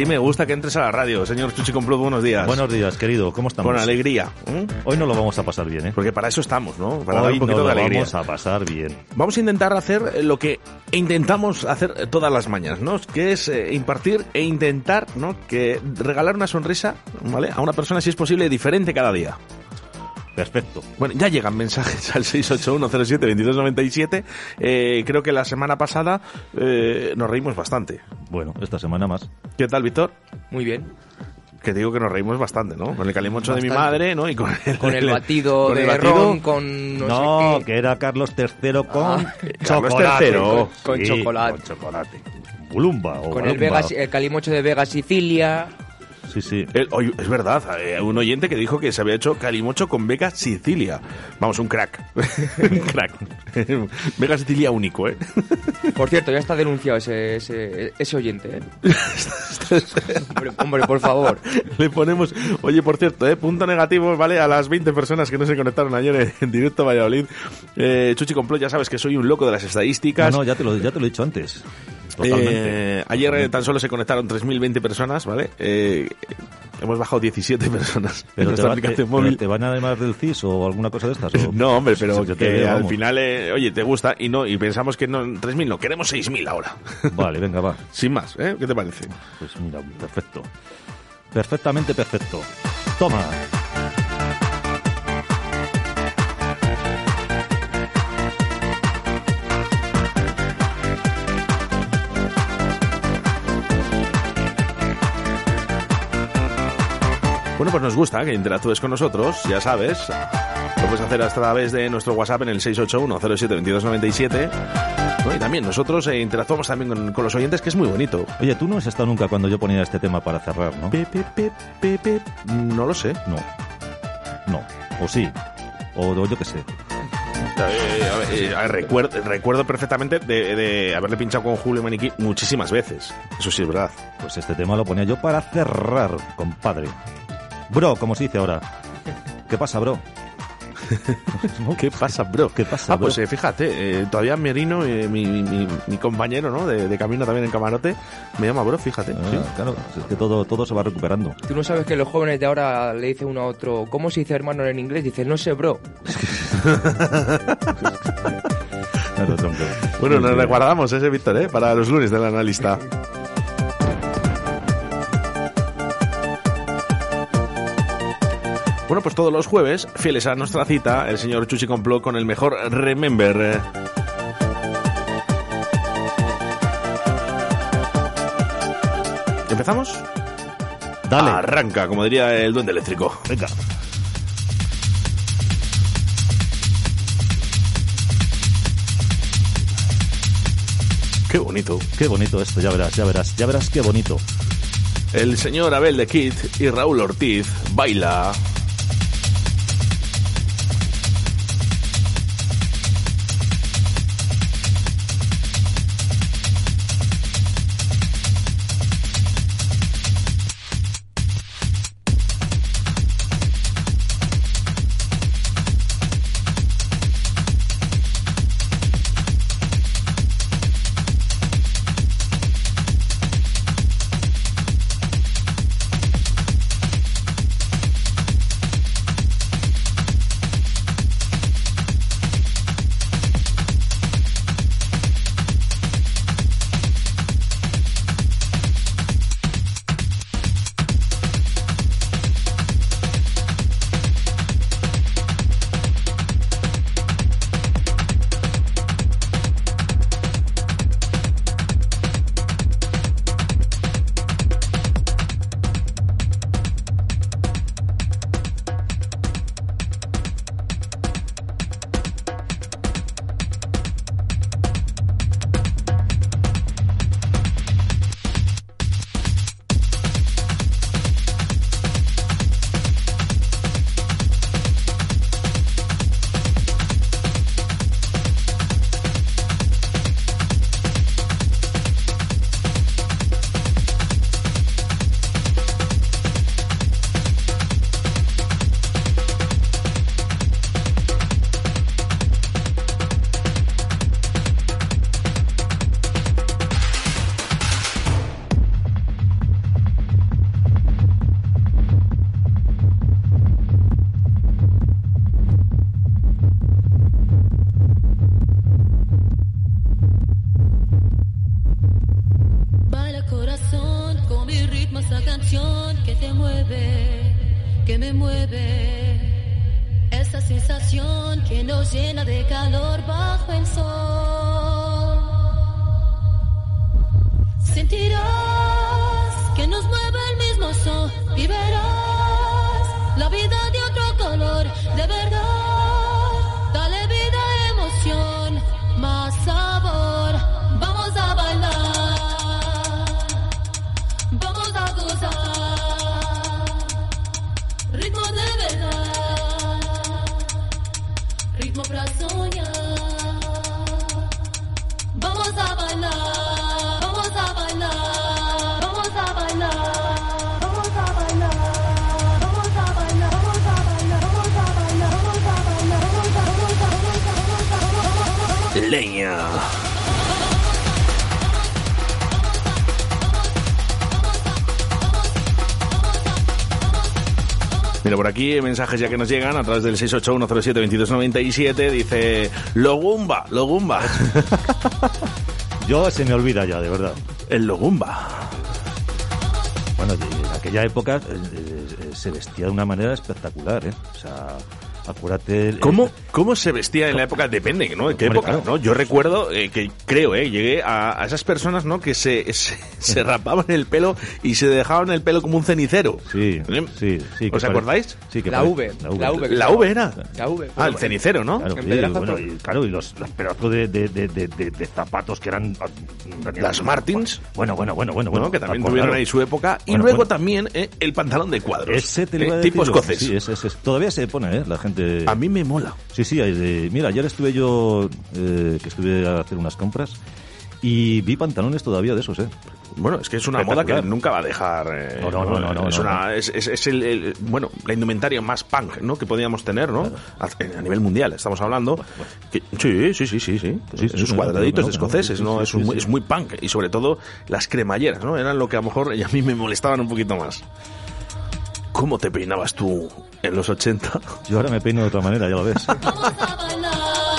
B: Así me gusta que entres a la radio. Señor Chuchi Complot, buenos días.
O: Buenos días, querido. ¿Cómo estamos?
B: Con alegría. ¿eh?
O: Hoy no lo vamos a pasar bien, ¿eh?
B: Porque para eso estamos, ¿no? Para dar
O: Hoy
B: un poquito
O: no
B: de
O: lo
B: alegría.
O: vamos a pasar bien.
B: Vamos a intentar hacer lo que intentamos hacer todas las mañanas, ¿no? Que es eh, impartir e intentar, ¿no? Que regalar una sonrisa, ¿vale? A una persona, si es posible, diferente cada día.
O: Perfecto.
B: Bueno, ya llegan mensajes al 681072297. Eh, creo que la semana pasada eh, nos reímos bastante.
O: Bueno, esta semana más.
B: ¿Qué tal, Víctor?
F: Muy bien.
B: Que digo que nos reímos bastante, ¿no? Con el calimocho de mi
F: Bastante.
B: madre, ¿no? Y con el,
F: Con el batido
B: con el
F: de
B: batido.
F: ron, con no,
O: No,
F: sé qué.
O: que era Carlos III con
F: Ah,
B: Carlos
O: chocolate.
B: III.
F: Con
O: Sí,
F: chocolate.
O: Con chocolate. Bulumba o
F: Con el,
O: Balumba.
F: Vega, el calimocho de Vega Sicilia.
O: Sí, sí.
B: El- oye, es verdad, eh, un oyente que dijo que se había hecho calimocho con Vega Sicilia. Vamos, un crack. un crack. Vega Sicilia único, ¿eh?
F: Por cierto, ya está denunciado ese, ese, ese oyente. ¿eh? hombre, hombre, por favor.
B: Le ponemos, oye, por cierto, ¿eh? punto negativo, ¿vale? A las 20 personas que no se conectaron ayer en, directo a Valladolid. Eh, Chuchi Complot, ya sabes que soy un loco de las
O: No,
B: estadísticas.
O: no, ya te, lo, ya te lo he dicho antes.
B: Eh, ayer eh, tan solo se conectaron 3.020 personas, ¿vale? Eh, hemos bajado 17 personas en
O: Pero te,
B: nuestra
O: va- te-
B: aplicación
O: pero
B: móvil.
O: te van además del CIS o alguna cosa de estas. o-
B: No, hombre, pero
O: te
B: al final, eh, oye, te gusta y no y pensamos que no 3.000, no, queremos 6.000 ahora.
O: Vale, venga, va.
B: Sin más, ¿eh? ¿Qué te parece?
O: Pues mira, perfecto. Perfectamente perfecto. Toma.
B: Bueno, pues nos gusta que interactúes con nosotros, ya sabes. Lo puedes hacer a través de nuestro WhatsApp en el 681-07-2297. ¿no? Y también nosotros eh, interactuamos también con, con los oyentes, que es muy bonito.
O: Oye, tú no has estado nunca cuando yo ponía este tema para cerrar, ¿no?
B: No lo sé.
O: No. No. O sí. O, o yo qué sé.
B: Eh, eh, recuerdo perfectamente de, de haberle pinchado con Julio Maniquí muchísimas veces. Eso sí es verdad.
O: Pues este tema lo ponía yo para cerrar, compadre. Bro, como se dice ahora. ¿Qué pasa, bro?
B: ¿Qué pasa, bro?
O: ¿Qué pasa,
B: Ah, pues eh, fíjate, eh, todavía Merino, eh, mi, mi- mi compañero, ¿no? De, de camino también en camarote, me llama bro, fíjate.
O: Ah,
B: sí.
O: Claro, es que todo, todo se va recuperando.
F: Tú no sabes que los jóvenes de ahora le dice uno a otro, ¿cómo se dice hermano en inglés? Dice, no sé, bro.
O: Claro.
B: Bueno, nos
O: sí.
B: recordamos ese Víctor, ¿eh? Para los lunes del analista. Bueno, pues todos los jueves, fieles a nuestra cita, el señor Chuchi Complot con el mejor Remember. ¿Empezamos?
O: Dale.
B: Arranca, como diría el duende eléctrico.
O: Venga.
B: Qué bonito.
O: Qué bonito esto, ya verás, ya verás, ya verás qué bonito.
B: El señor Abel de Kid y Raúl Ortiz baila.
L: Baila
B: leña. Mira, por aquí mensajes ya que nos llegan a través del 681072297. Dice, Logumba, Logumba.
O: Yo se me olvida ya, de verdad.
B: El Logumba.
O: Bueno, en aquella época eh, eh, se vestía de una manera espectacular, ¿eh? O sea, acuérdate...
B: ¿Cómo, ¿Cómo se vestía en la época? Depende, ¿no? ¿De qué
O: Hombre,
B: época?
O: claro.
B: ¿no? Yo recuerdo eh, que creo, ¿eh? Llegué a, a esas personas, ¿no? Que se, se, se rapaban el pelo y se dejaban el pelo como un cenicero.
O: Sí, sí, sí.
B: ¿Os acordáis?
O: Sí, que
F: La V, la V
B: La V era.
F: La V.
B: Ah, el cenicero, ¿no?
O: Claro, bueno, y, claro, y los, los pedazos de, de, de, de, de- de zapatos que eran...
B: Las Martins.
O: Bueno, bueno, bueno, bueno.
B: Bueno,
O: bueno
B: que también tuvieron ahí su época. Y
O: Bueno,
B: luego
O: bueno.
B: también eh, el pantalón de cuadros.
O: Ese te lo
B: eh,
O: iba a
B: tipo escocés.
O: Sí, ese, ese. Todavía se pone, ¿eh? La gente...
B: A mí me mola.
O: Sí, sí. de- Mira, ayer estuve yo, eh, que estuve a hacer unas compras, y vi pantalones todavía de esos, ¿eh?
B: Bueno, es que es una moda que nunca va a dejar. eh,
O: No, no, no, no, no,
B: es, una,
O: no.
B: Es, es- es el, el- bueno, la indumentaria más punk, ¿no? Que podíamos tener, ¿no? A, a nivel mundial, estamos hablando. Que- sí, sí, sí, sí, sí.
O: Sí, sí,
B: Esos cuadraditos de escoceses, ¿no? es, un
O: sí.
B: es muy punk. Y sobre todo las cremalleras, ¿no? Eran lo que a lo mejor a mí me molestaban un poquito más. ¿Cómo te peinabas tú en los 80?
O: Yo ahora me peino de otra manera, ya lo ves.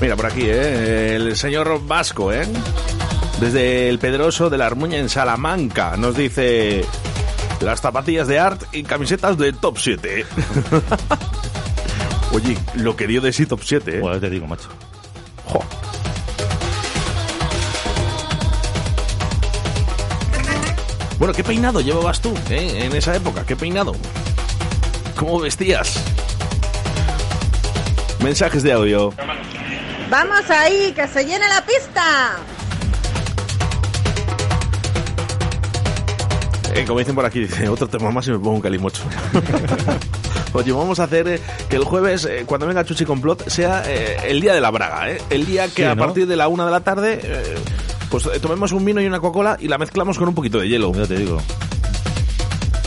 B: Mira, por aquí, ¿eh? El señor Vasco, ¿eh? Desde el Pedroso de la Armuña en Salamanca nos dice las zapatillas de art y camisetas de top 7. Oye, lo que dio de sí top 7, ¿eh?
O: Bueno, te digo, macho.
B: Jo. Bueno, ¿qué peinado llevabas tú eh, en esa época? ¿Qué peinado? ¿Cómo vestías? Mensajes de audio.
P: Vamos ahí, que se llene la pista.
B: Eh, como dicen por aquí, dice otro tema más y me pongo un calimocho. Oye, vamos a hacer eh, que el jueves, eh, cuando venga Chuchi Complot, sea eh, el día de la braga, ¿eh? El día que
O: Sí,
B: a
O: ¿no?
B: partir de la una de la tarde, eh, pues eh, tomemos un vino y una Coca-Cola y la mezclamos con un poquito de hielo.
O: Ya te digo.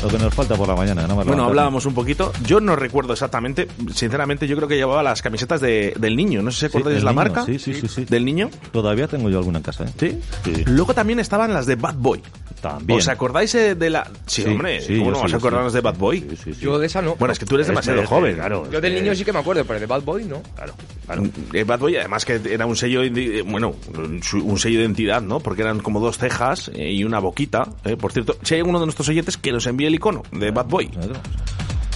O: Lo que nos falta por la mañana, nada más
B: Bueno, hablábamos un poquito. Yo no recuerdo exactamente. Sinceramente, yo creo que llevaba las camisetas de- del niño. No sé si
O: Sí,
B: acordáis
O: el
B: la
O: niño,
B: marca.
O: Sí, sí, sí, sí.
B: ¿Del niño?
O: Todavía tengo yo alguna en casa, ¿eh?
B: ¿Sí?
O: Sí.
B: Luego también estaban las de Bad Boy.
O: También.
B: ¿Os acordáis eh, de la...? Sí,
O: Sí,
B: hombre,
O: sí,
B: ¿cómo no
O: sí,
B: vas a acordarnos
O: sí.
B: de Bad Boy?
O: Sí, sí, sí.
F: Yo de esa no.
B: Bueno, es que tú eres demasiado joven.
O: claro.
F: Yo del
O: Eh,
F: niño sí que me acuerdo, pero de Bad Boy no.
O: Claro, claro.
B: Eh, Bad Boy, además que era un sello, indi- bueno, un sello de identidad, ¿no? Porque eran como dos cejas eh, y una boquita. eh. Por cierto, si hay uno de nuestros oyentes que nos envíe el icono de Bad Boy.
O: Claro.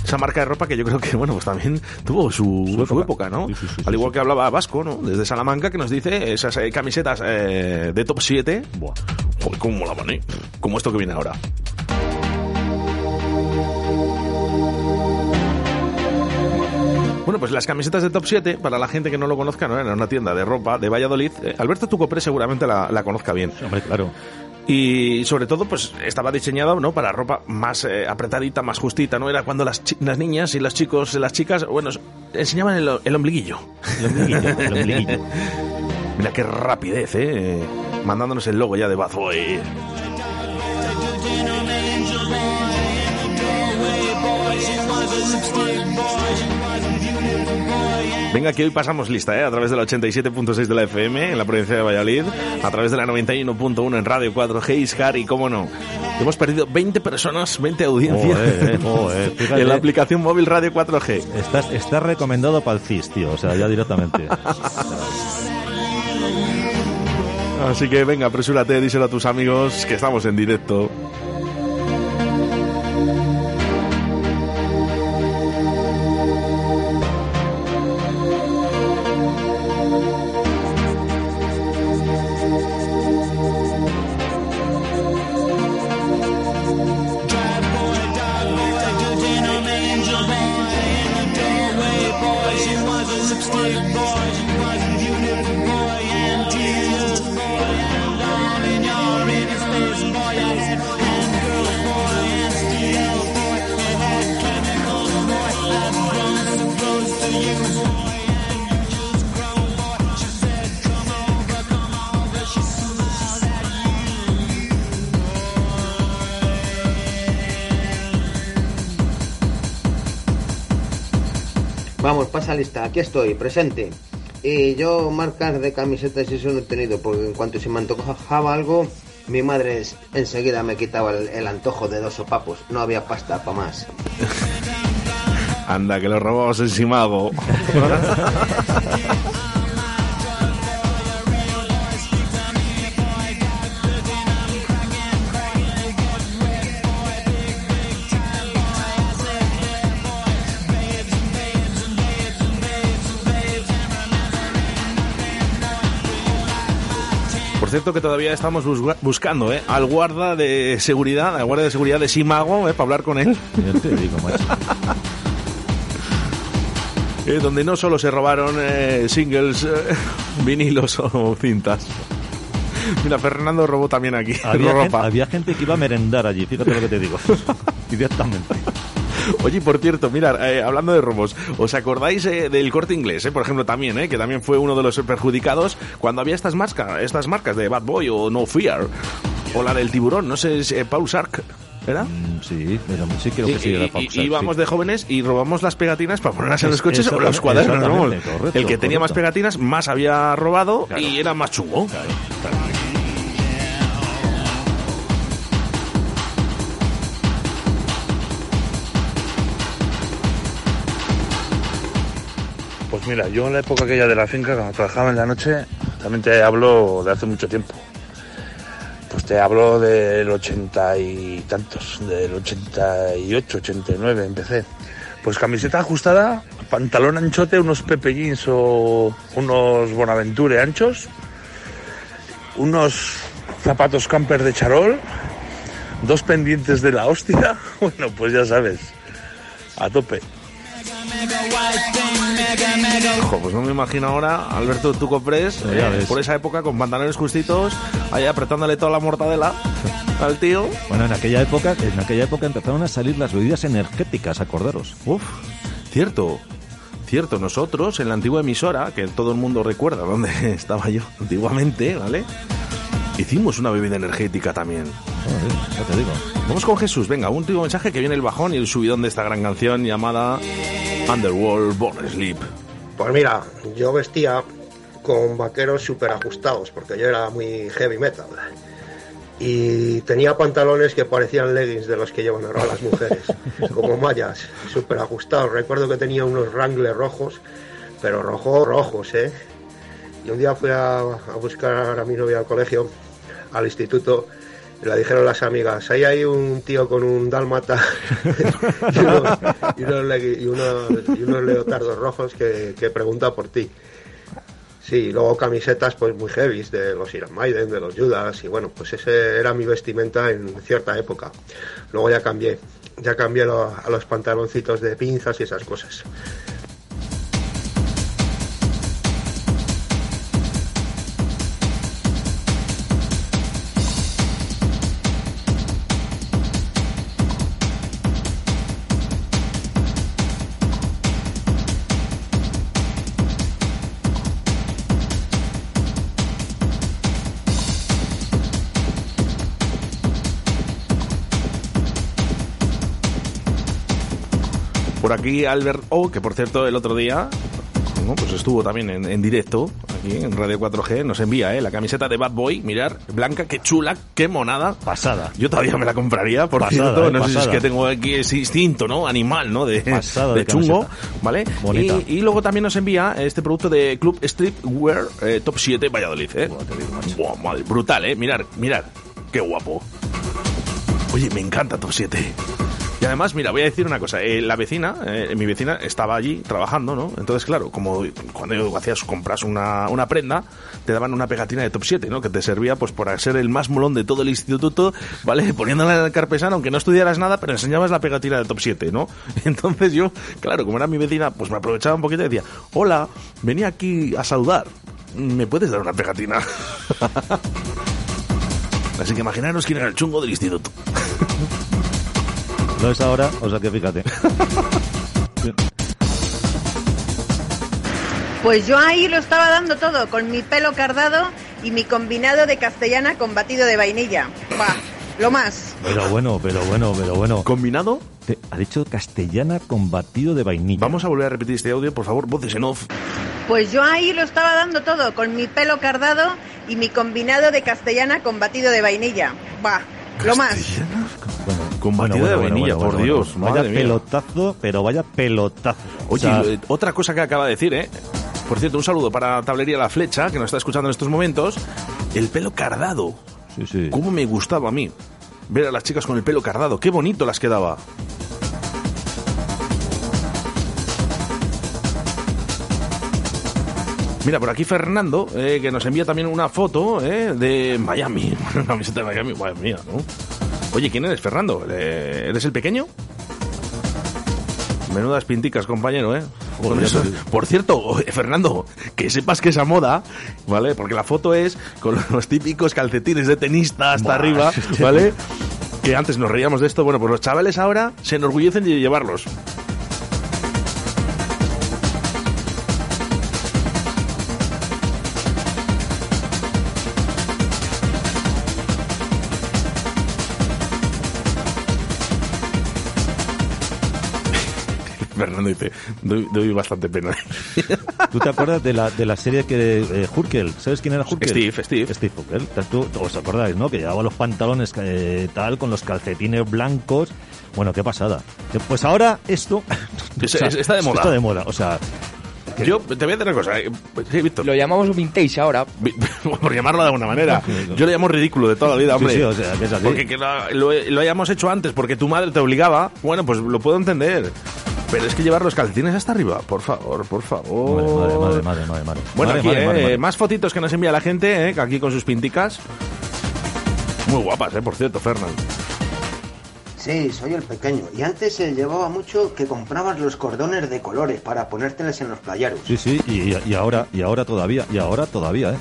B: Esa marca de ropa que yo creo que, bueno, pues también tuvo su,
O: Su
B: su
O: época.
B: época, ¿no?
O: Sí, sí, sí,
B: Al igual que hablaba Vasco, ¿no? Desde Salamanca, que nos dice esas eh, camisetas eh, de top 7.
O: Buah.
B: Joder, cómo molaban, ¿eh? Como esto que viene ahora. Bueno, pues las camisetas de Top 7, para la gente que no lo conozca, ¿no? Era una tienda de ropa de Valladolid. Eh, Alberto Tucopré seguramente la, la conozca bien.
O: Hombre, claro.
B: Y sobre todo, pues estaba diseñada, ¿no? Para ropa más eh, apretadita, más justita, ¿no? Era cuando las, las niñas y los chicos, las chicas, bueno, enseñaban el, el ombliguillo.
O: El ombliguillo, el ombliguillo.
B: Mira qué rapidez, ¿eh? Mandándonos el logo ya de Bad Boy. Venga, que hoy pasamos lista, ¿eh? A través de la 87.6 de la FM en la provincia de Valladolid, a través de la 91.1 en Radio 4G, Iscar y, cómo no, hemos perdido 20 personas, 20 audiencias
O: Joder, eh, joder, fíjate.
B: en la aplicación móvil Radio 4G.
O: Estás, estás recomendado para el CIS, tío. O sea, ya directamente.
B: Así que venga, apresúrate, díselo a tus amigos que estamos en directo.
Q: Aquí estoy, presente. Y yo marcas de camisetas y eso no he tenido, porque en cuanto se me antojaba algo, mi madre enseguida me quitaba el, el antojo de dos sopapos. No había pasta para más.
B: Anda, que lo robamos en Cierto que todavía estamos busca- buscando ¿eh? al guarda de seguridad, al guardia de seguridad de Simago, ¿eh? para hablar con él. Eh, donde no solo se robaron eh, singles, eh, vinilos o cintas. Mira, Fernando robó también aquí
O: Había,
B: ropa.
O: gente, había gente que iba a merendar allí, fíjate lo que te digo. Directamente.
B: Oye, por cierto, mira, eh, hablando de robos, ¿os acordáis eh, del corte inglés, eh, por ejemplo, también, eh, que también fue uno de los perjudicados cuando había estas marcas, estas marcas de Bad Boy o No Fear, o la del tiburón, no sé, es, eh, Paul Sark, ¿era?
O: Mm, sí, sí creo
B: Sí,
O: que sí
B: y-
O: era
B: y-
O: Paul Sark,
B: íbamos
O: sí.
B: de jóvenes y robamos las pegatinas para ponerlas en los
O: Es-
B: coches o los cuadernos.
O: correcto,
B: El que tenía más pegatinas más había robado y era más chungo.
J: Mira, yo en la época aquella de la finca, cuando trabajaba en la noche, también te hablo de hace mucho tiempo. Pues te hablo del ochenta y tantos, del 88, 89 empecé. Pues camiseta ajustada, pantalón anchote, unos Pepe Jeans o unos Bonaventure anchos, unos zapatos camper de charol, dos pendientes de la hostia, bueno, pues ya sabes, a tope.
B: Ojo, pues no me imagino ahora Alberto Tuco Press, eh, por esa época con pantalones justitos, ahí apretándole toda la mortadela al tío.
O: Bueno, en aquella época, en aquella época empezaron a salir las bebidas energéticas, acordaros.
B: Uf, cierto. Cierto, nosotros en la antigua emisora, que todo el mundo recuerda dónde estaba yo antiguamente, ¿vale? Hicimos una bebida energética también.
O: ya te digo.
B: Vamos con Jesús, venga, un último mensaje que viene el bajón y el subidón de esta gran canción llamada Underworld Born Sleep.
R: Pues mira, yo vestía con vaqueros súper ajustados, porque yo era muy heavy metal. Y tenía pantalones que parecían leggings de los que llevan ahora las mujeres, como mallas, súper ajustados. Recuerdo que tenía unos Wrangler rojos, pero rojos, rojos, ¿eh? Y un día fui a, a buscar a mi novia al colegio, al instituto, le dijeron las amigas, ahí hay un tío con un dálmata y, unos, y unos legui- y unos- y unos leotardos rojos que, que pregunta por ti. Sí, y luego camisetas pues muy heavies de los Iron Maiden, de los Judas, y bueno, pues ese era mi vestimenta en cierta época. Luego ya cambié, ya cambié lo- a los pantaloncitos de pinzas y esas cosas.
B: Aquí Albert O, que por cierto el otro día bueno, pues estuvo también en, en directo aquí en Radio 4G, nos envía ¿eh? la camiseta de Bad Boy, mirar, blanca, qué chula, qué monada.
O: Pasada.
B: Yo todavía me la compraría, por
O: Pasada,
B: cierto,
O: eh,
B: no sé si es
O: pasada.
B: que tengo aquí ese instinto, ¿no? Animal, ¿no? De,
O: Pasada
B: de
O: de
B: chungo. ¿vale?
O: Bonita.
B: Y, y luego también nos envía este producto de Club Streetwear eh, Top 7 Valladolid, ¿eh? Buah, madre, brutal, ¿eh? Mirar, mirar, qué guapo. Oye, me encanta Top 7. Además, mira, voy a decir una cosa. eh, la vecina, eh, mi vecina, estaba allí trabajando, ¿no? Entonces, claro, como cuando hacías compras una, una prenda, te daban una pegatina de top 7, ¿no? Que te servía, pues, para ser el más molón de todo el instituto, ¿vale? Poniéndola en el carpesano, aunque no estudiaras nada, pero enseñabas la pegatina de top 7, ¿no? Entonces yo, claro, como era mi vecina, pues me aprovechaba un poquito y decía, hola, venía aquí a saludar. ¿Me puedes dar una pegatina? Así que imaginaros quién era el chungo del instituto.
O: No es ahora, o sea que fíjate.
P: Pues yo ahí lo estaba dando todo, con mi pelo cardado y mi combinado de castellana con batido de vainilla. Va, lo más.
O: Pero bueno, pero bueno, pero bueno.
B: ¿Combinado?
O: Te- ha dicho castellana con batido de vainilla.
B: Vamos a volver a repetir este audio, por favor, voces en off.
P: Pues yo ahí lo estaba dando todo, con mi pelo cardado y mi combinado de castellana con batido de vainilla. Va, lo más.
B: Con batido de vainilla, por Dios,
O: Vaya
B: mía.
O: pelotazo, pero vaya pelotazo.
B: Oye,
O: O sea,
B: eh, otra cosa que acaba de decir, ¿eh? Por cierto, un saludo para Tablería La Flecha, que nos está escuchando en estos momentos. El pelo cardado.
O: Sí, sí.
B: ¿Cómo me gustaba a mí ver a las chicas con el pelo cardado? Qué bonito las quedaba. Mira, por aquí Fernando, eh, que nos envía también una foto eh, de Miami. Una camiseta de Miami, madre mía, ¿no? Oye, ¿quién eres, Fernando? Eh, ¿Eres el pequeño? Menudas pinticas, compañero, ¿eh?
O: Joder,
B: eso-. Por cierto, Fernando, que sepas que esa moda, ¿vale? Porque la foto es con los típicos calcetines de tenista hasta
O: Buah.
B: arriba, ¿vale? Que antes nos reíamos de esto. Bueno, pues los chavales ahora se enorgullecen de llevarlos. Fernando dice, doy, doy bastante pena.
O: ¿Tú te acuerdas de la, de la serie que eh, Hurkel? ¿Sabes quién era Hurkel?
B: Steve, Steve.
O: Steve Hurkel. ¿Tú, os acordáis, no? Que llevaba los pantalones eh, tal, con los calcetines blancos. Bueno, qué pasada. Que, Pues ahora esto...
B: Es- es- está de moda.
O: Está de moda, o sea...
B: Yo te voy a decir una cosa. eh, Sí, Víctor.
F: Lo llamamos vintage ahora.
B: por llamarlo de alguna manera. Yo le llamo ridículo de toda la vida,
O: Sí,
B: hombre.
O: sí, o sea, que es así.
B: Porque que lo, lo- lo hayamos hecho antes porque tu madre te obligaba, bueno, pues lo puedo entender. Pero es que llevar los calcetines hasta arriba, por favor, por favor.
O: Madre, madre, madre, madre, madre, madre.
B: Bueno,
O: Madre,
B: aquí,
O: madre,
B: eh,
O: madre, madre.
B: más fotitos que nos envía la gente, eh, que aquí con sus pinticas. Muy guapas, eh, por cierto, Fernand.
Q: Sí, soy el pequeño. Y antes se llevaba mucho que comprabas los cordones de colores para ponérteles en los playeros.
O: Sí, sí, y, y ahora, y ahora todavía, y ahora todavía, ¿eh?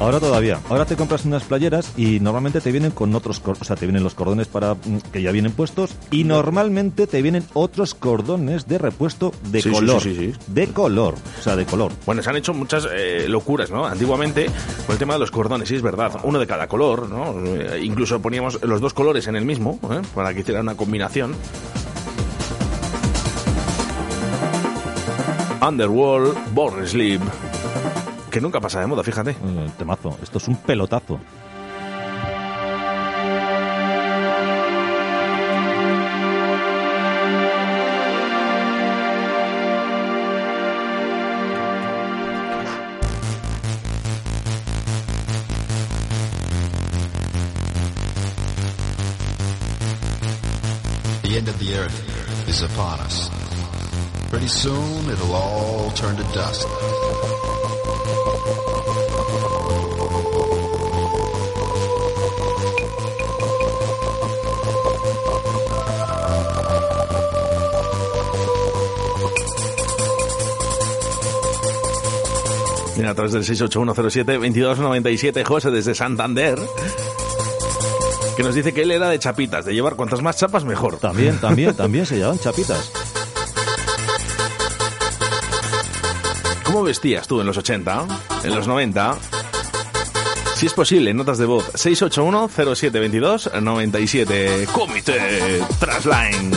O: Ahora todavía. Ahora te compras unas playeras y normalmente te vienen con otros, o sea, te vienen los cordones para mm, que ya vienen puestos y normalmente te vienen otros cordones de repuesto de
B: Sí,
O: color,
B: sí, sí, sí.
O: de color, o sea, de color.
B: Bueno, se han hecho muchas eh, locuras, ¿no? Antiguamente, con el tema de los cordones, sí es verdad, uno de cada color, ¿no? Eh, incluso poníamos los dos colores en el mismo, ¿eh? Para que hiciera una combinación. Underworld, Born Sleep. Que nunca pasa de moda, fíjate.
O: Eh, temazo, esto es un pelotazo.
S: The end of the earth is upon us. Pretty soon it'll all turn to dust.
B: Mira, a través del 68107-2297, José desde Santander, que nos dice que él era de chapitas, de llevar cuantas más chapas mejor.
O: También, también, también se llevan chapitas.
B: ¿Cómo vestías tú en los 80? ¿En los 90? Si es posible, notas de voz 681-0722-97. Comité Trasline.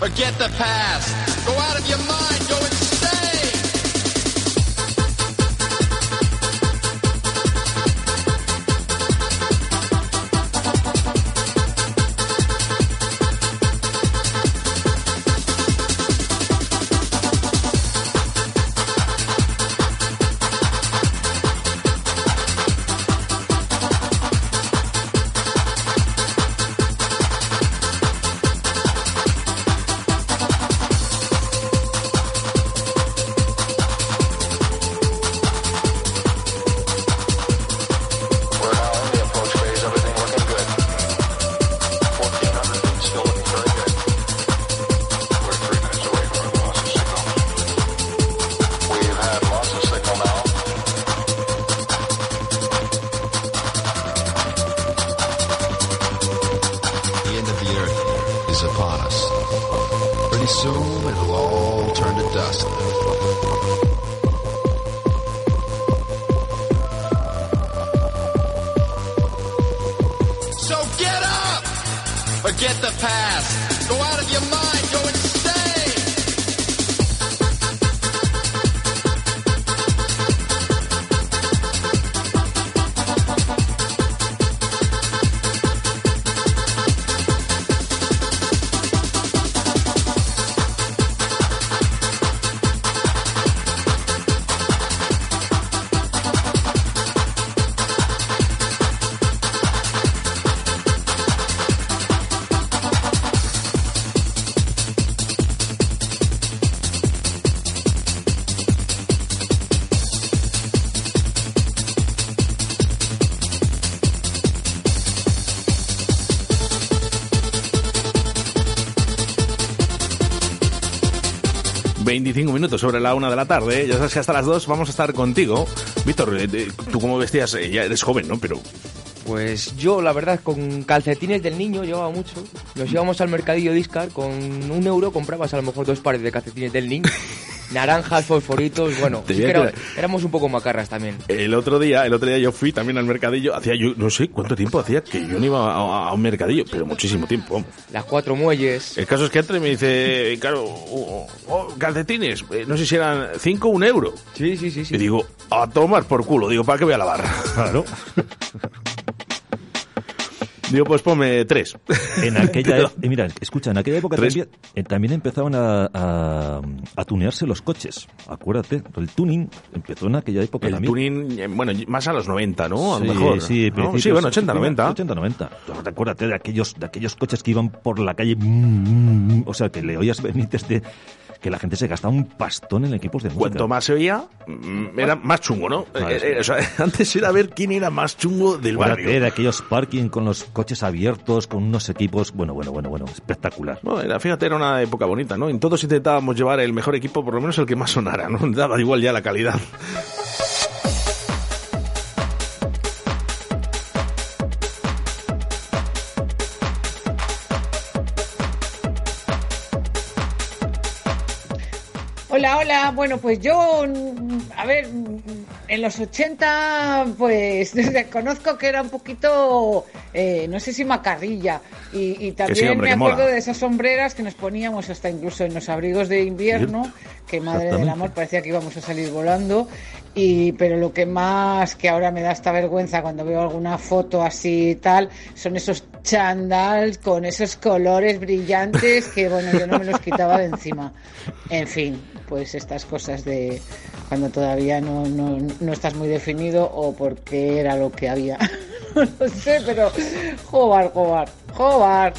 S: Forget the past. Go out of your mind. Go insane.
B: 25 minutos sobre la una de la tarde. Ya sabes que hasta las 2 vamos a estar contigo. Víctor, eh, eh, tú como vestías, Eh, ya eres joven, ¿no? Pero
F: Pues yo, la verdad, con calcetines del niño llevaba mucho. Nos íbamos al mercadillo Discar, con un euro comprabas a lo mejor dos pares de calcetines del niño. Naranjas, fosforitos, bueno,
B: voy
F: que era- éramos un poco macarras también.
B: el otro día, el otro día yo fui también al mercadillo. Hacía yo, no sé cuánto tiempo hacía que yo no iba a, a un mercadillo, pero muchísimo tiempo.
F: Las cuatro muelles.
B: El caso es que entra y me dice, claro, calcetines, eh, no sé si eran 5 o un euro.
F: Sí, sí, sí, sí.
B: Y digo, a tomar por culo, digo, ¿para qué voy a lavar?
O: Claro.
B: Digo, pues ponme tres.
O: En aquella e- eh, mira, escucha, en aquella época también, eh, también empezaban a, a, a tunearse los coches. Acuérdate, el tuning empezó en aquella época
B: El
O: también.
B: tuning, eh, bueno, más a los 90, ¿no? A lo
O: Sí,
B: mejor.
O: Sí,
B: ¿no? sí bueno, 80, 90.
O: 80, 90. Acuérdate de aquellos, de aquellos coches que iban por la calle, mm, mm, o sea, que le oías venir desde que la gente se gastaba un pastón en equipos de música.
B: Cuanto más se oía, mm, era más chungo, ¿no?
O: Claro,
B: Eh, eh, o sea, antes era ver quién era más chungo del barrio.
O: de aquellos parking con los coches abiertos, con unos equipos, bueno, bueno, bueno, bueno, espectacular.
B: No, era, fíjate, era una época bonita, ¿no? En todos intentábamos llevar el mejor equipo, por lo menos el que más sonara, ¿no? Daba igual ya la calidad.
T: Hola, hola. Bueno, pues yo, mm, a ver, mm, en los 80, pues reconozco que era un poquito, eh, no sé si macarrilla. Y, y también
B: sí, hombre,
T: me acuerdo de esas sombreras que nos poníamos hasta incluso en los abrigos de invierno, que madre del amor parecía que íbamos a salir volando. Y, pero lo que más que ahora me da esta vergüenza cuando veo alguna foto así y tal, son esos chandals con esos colores brillantes que, bueno, yo no me los quitaba de encima. En fin, pues estas cosas de cuando todavía no, no, no estás muy definido o porque era lo que había. No lo sé, pero jobar, jobar, jobar.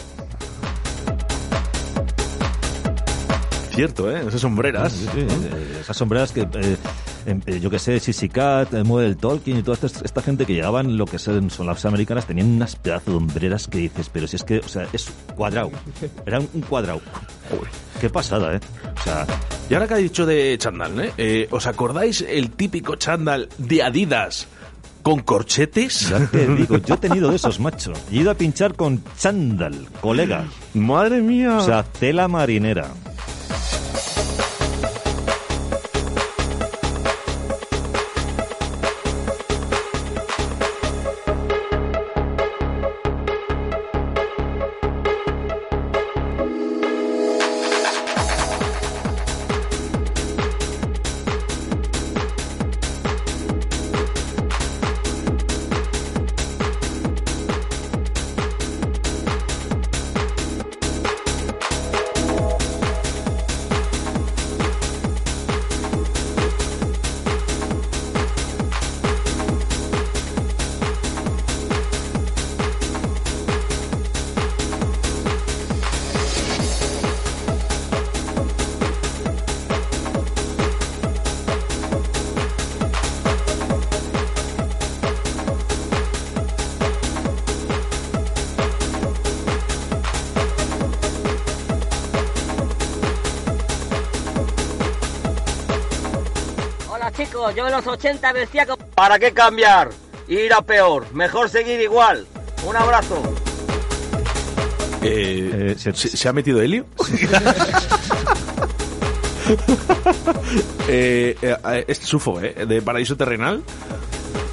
B: Cierto, ¿eh? Esas sombreras.
O: Sí, sí, esas sombreras que, eh, yo que sé, Sissy Cat, eh, Model Tolkien y toda esta, esta gente que llegaban, lo que son, son las americanas, tenían unas pedazos de hombreras que dices, pero si es que, o sea, es cuadrado. Era un cuadrado. Qué pasada, ¿eh? O sea,
B: Y ahora que ha dicho de chándal, ¿eh? Eh, ¿Os acordáis el típico chándal de Adidas con corchetes?
O: ya te digo, yo he tenido de esos, macho. He ido a pinchar con chándal, colega.
B: Madre mía.
O: O sea, tela marinera.
U: Los 80 vestía como... ¿Para qué cambiar? Ir a peor, mejor seguir igual. Un abrazo.
B: Eh, ¿se, se ha metido Helio? eh, eh, este sufo, ¿eh? De paraíso terrenal.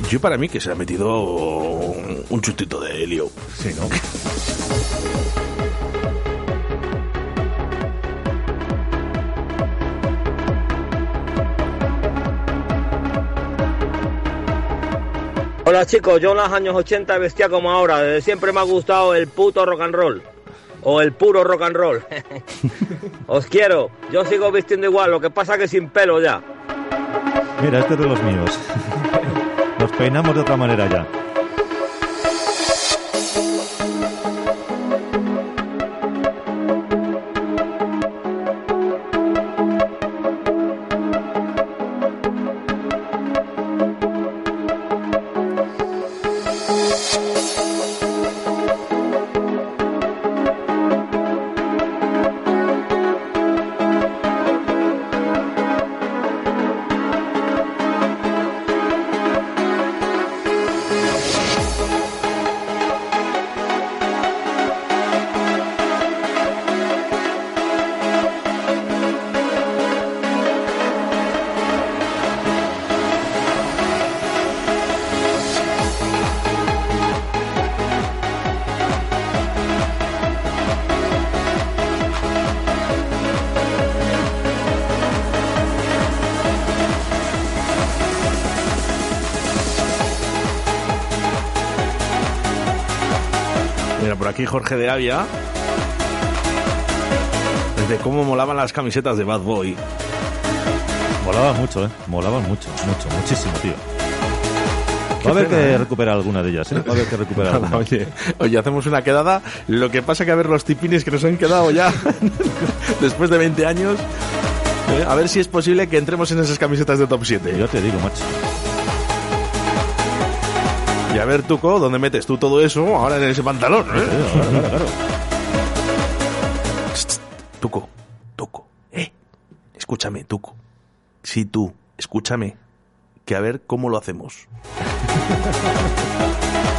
B: Yo para mí que se ha metido un, un chutito de Helio.
O: Sí, ¿no?
U: Chicos, yo en los años 80 vestía como ahora. Desde siempre me ha gustado el puto rock and roll. O el puro rock and roll. Os quiero. Yo sigo vistiendo igual, lo que pasa que sin pelo ya.
O: Mira, este es de los míos. Nos peinamos de otra manera ya.
B: Aquí Jorge de Avia. Desde cómo molaban las camisetas de Bad Boy.
O: Molaban mucho, ¿eh? Molaban mucho, mucho, muchísimo, tío. Va a haber
B: pena,
O: que
B: ¿eh?
O: recuperar alguna de ellas, ¿eh? Va a haber que recuperar alguna.
B: Oye, oye, hacemos una quedada. Lo que pasa que a ver los tipines que nos han quedado ya después de 20 años. ¿eh? A ver si es posible que entremos en esas camisetas de top 7.
O: Yo te digo, macho.
B: Y a ver, Tuco, ¿dónde metes tú todo eso ahora en ese pantalón? ¿eh?
O: Claro, claro.
B: Tuco, Tuco, eh. Escúchame, Tuco. Sí, tú, escúchame. Que a ver cómo lo hacemos.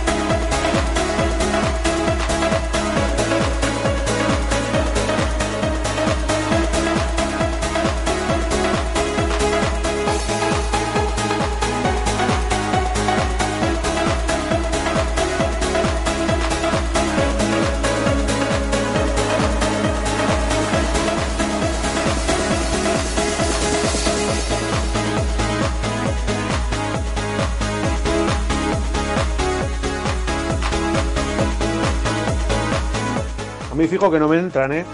R: mí fijo que no me entran, ¿eh?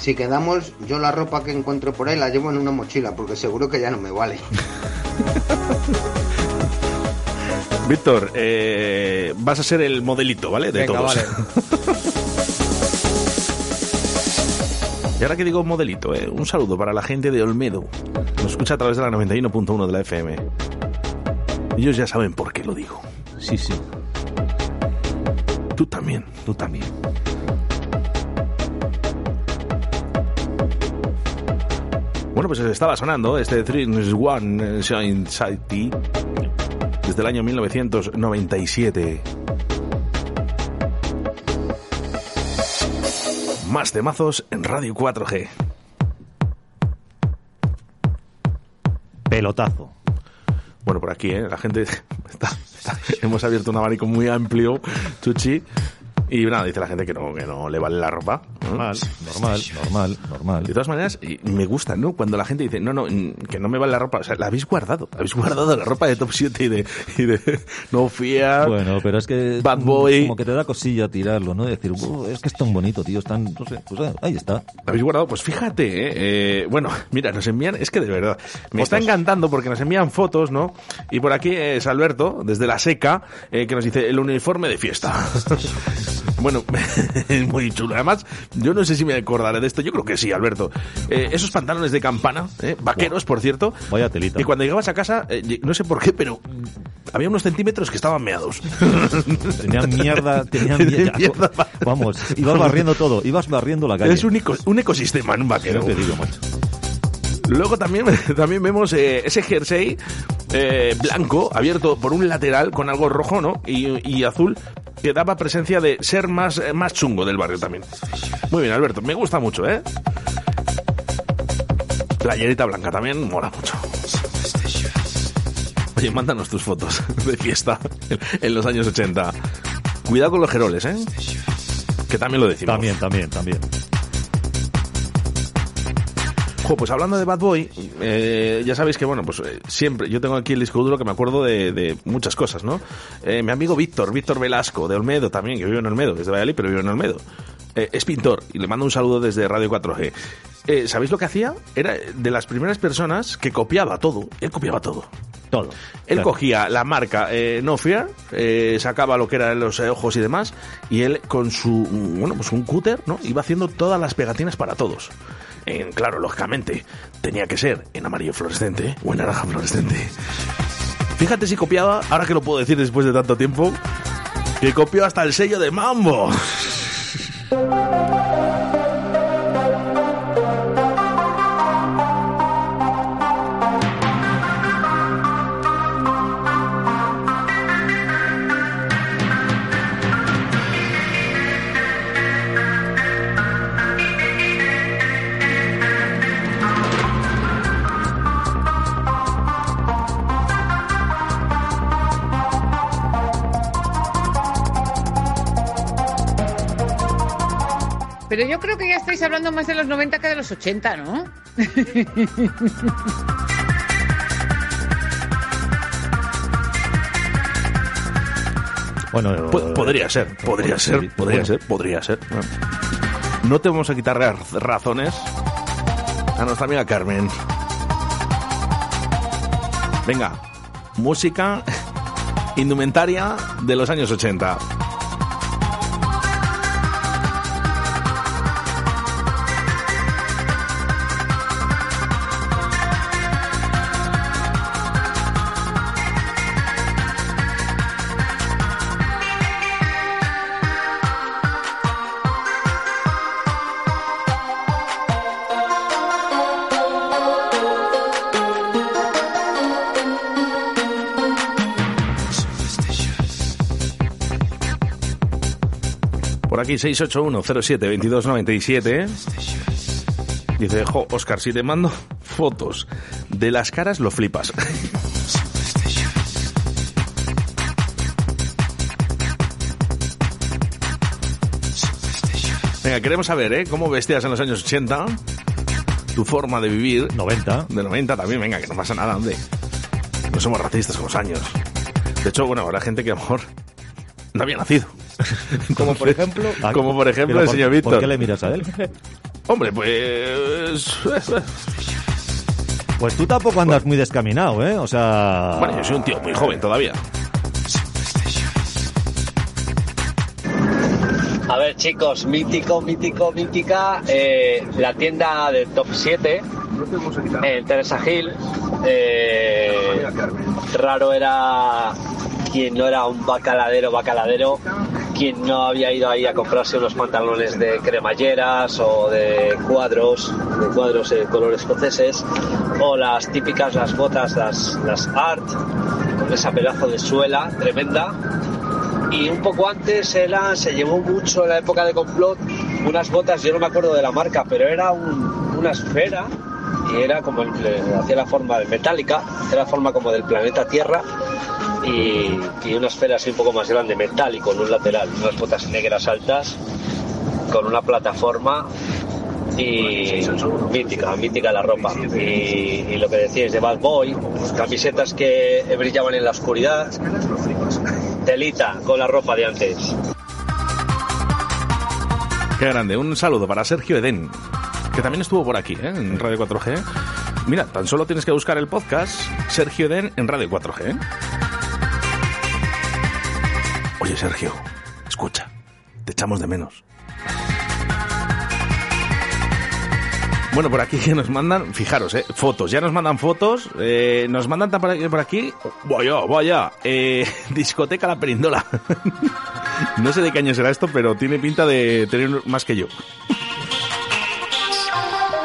Q: Si quedamos, yo la ropa que encuentro por ahí la llevo en una mochila, porque seguro que ya no me vale.
B: Víctor, eh, vas a ser el modelito, ¿vale? De
F: Venga,
B: todos.
F: vale.
B: y ahora que digo modelito, eh, un saludo para la gente de Olmedo. Nos escucha a través de la 91.1 de la FM. Ellos ya saben por qué lo digo.
O: Sí, sí.
B: Tú también.
O: Tú también.
B: Bueno, pues estaba sonando este 3 One Shine City desde el año 1997. Más temazos en Radio 4G.
O: Pelotazo.
B: Bueno, por aquí, ¿eh? La gente está, está- Hemos abierto un abanico muy amplio, Chuchi. Y nada, dice la gente que no, que no le vale la ropa. ¿no?
O: Normal, normal, normal, normal.
B: De todas maneras, y me gusta, ¿no? Cuando la gente dice, no, no, mm, que no me vale la ropa. O sea, la habéis guardado. Habéis guardado la ropa de Top 7 y de, y de No Fear.
O: Bueno, pero es que.
B: Bad Boy.
O: Como que te da cosilla tirarlo, ¿no? Decir, "Uh, es que es tan bonito, tío. Es tan. No sé, pues eh, ahí está.
B: ¿La habéis guardado? Pues fíjate, ¿eh? Eh, bueno, mira, nos envían, es que de verdad, me
O: Fotos.
B: está encantando porque nos envían fotos, ¿no? Y por aquí es Alberto, desde la seca, eh, que nos dice el uniforme de fiesta. bueno, es muy chulo. Además, yo no sé si me acordaré de esto, yo creo que sí, Alberto. Eh, esos pantalones de campana, ¿eh? vaqueros, por cierto.
O: Vaya telita.
B: Y cuando llegabas a casa, eh, no sé por qué, pero había unos centímetros que estaban meados.
O: Tenían mierda, tenían mierda.
B: Mierda.
O: Vamos, ibas barriendo todo, ibas barriendo la calle.
B: Es un, un ecosistema en un vaquero.
O: Yo te digo, macho.
B: Luego también, también vemos eh, ese jersey eh, blanco abierto por un lateral con algo rojo ¿no? y, y azul que daba presencia de ser más, eh, más chungo del barrio también. Muy bien, Alberto, me gusta mucho, ¿eh? Playerita blanca también mola mucho. Oye, mándanos tus fotos de fiesta en los años 80. Cuidado con los geroles, ¿eh? Que también lo decimos.
O: También, también, también.
B: Jo, pues hablando de Bad Boy, eh, ya sabéis que, bueno, pues eh, siempre, yo tengo aquí el disco duro que me acuerdo de, de muchas cosas, ¿no? Eh, mi amigo Víctor, Víctor Velasco, de Olmedo también, que vive en Olmedo, es de Valladolid, pero vive en Olmedo. Eh, es pintor y le mando un saludo desde Radio 4G. Eh, ¿Sabéis lo que hacía? Era de las primeras personas que copiaba todo. Él copiaba todo.
O: Todo.
B: Él
O: Claro.
B: cogía la marca eh, No Fear, eh, sacaba lo que eran los eh, ojos y demás, y él con su, mm, bueno, pues un cúter, ¿no? Iba haciendo todas las pegatinas para todos. Claro, lógicamente, tenía que ser en amarillo fluorescente o en naranja fluorescente. Fíjate si copiaba, ahora que lo puedo decir después de tanto tiempo, que copió hasta el sello de Mambo.
T: Pero yo creo que ya estáis hablando más de los 90 que de los 80, ¿no?
O: Bueno,
B: Po- podría ser, podría ser, podría ser, podría ser. No te vamos a quitar ra- razones a nuestra amiga Carmen. Venga, música indumentaria de los años 80. Aquí 681072297. Dice, jo, Oscar, si te mando fotos de las caras, lo flipas. Venga, queremos saber, ¿eh? ¿Cómo vestías en los años 80? Tu forma de vivir.
O: 90.
B: De 90 también, venga, que no pasa nada, hombre. No somos racistas con los años. De hecho, bueno, habrá gente que a lo mejor no había nacido.
F: Como por ejemplo.
B: Como por ejemplo el señor Víctor.
O: ¿Por qué le miras a él?
B: Hombre, pues...
O: Pues tú tampoco andas muy descaminado, ¿eh? O sea...
B: Bueno, yo soy un tío muy joven todavía.
V: A ver, chicos, mítico, mítico, mítica. eh, la tienda de Top 7 en Teresa Hill. eh, raro era quien no era un bacaladero, bacaladero, quien no había ido ahí a comprarse unos pantalones de cremalleras o de cuadros, de cuadros de colores escoceses, o las típicas, las botas, las, las art, con esa pedazo de suela tremenda. Y un poco antes era, se llevó mucho en la época de complot unas botas, yo no me acuerdo de la marca, pero era un- una esfera y era como el, hacía la forma metálica, hacía la forma como del planeta Tierra y, y una esfera así un poco más grande, metálico en un lateral, unas botas negras altas con una plataforma y mítica, mítica la ropa. Y, y lo que decíais de Bad Boy, camisetas que brillaban en la oscuridad, telita con la ropa de antes.
B: Qué grande. Un saludo para Sergio Eden, que también estuvo por aquí, ¿eh? en Radio 4G. Mira, tan solo tienes que buscar el podcast Sergio Eden en Radio 4G. Sergio, escucha, te echamos de menos. Bueno, por aquí que nos mandan, fijaros, eh, fotos, ya nos mandan fotos, eh, nos mandan ta- por aquí, por aquí, vaya, vaya, eh, discoteca La Perindola. no sé de qué año será esto, pero tiene pinta de tener más que yo.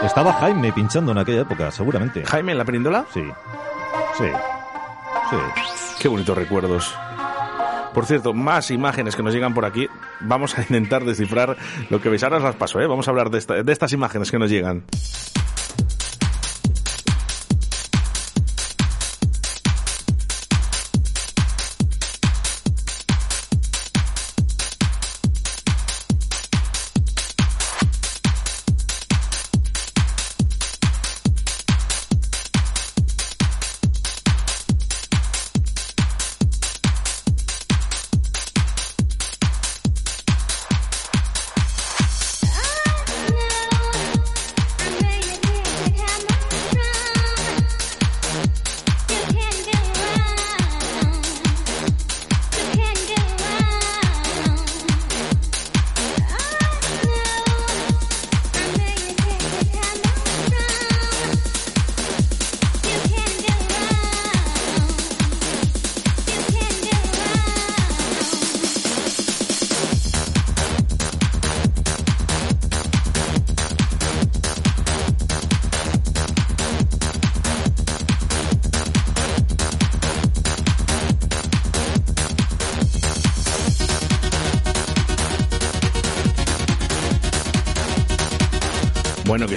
O: Estaba Jaime pinchando en aquella época, seguramente.
B: ¿Jaime en La Perindola?
O: Sí. Sí. Sí.
B: Qué bonitos recuerdos. Por cierto, más imágenes que nos llegan por aquí. Vamos a intentar descifrar lo que veis. Ahora os las paso, ¿eh? Vamos a hablar de, esta- de estas imágenes que nos llegan.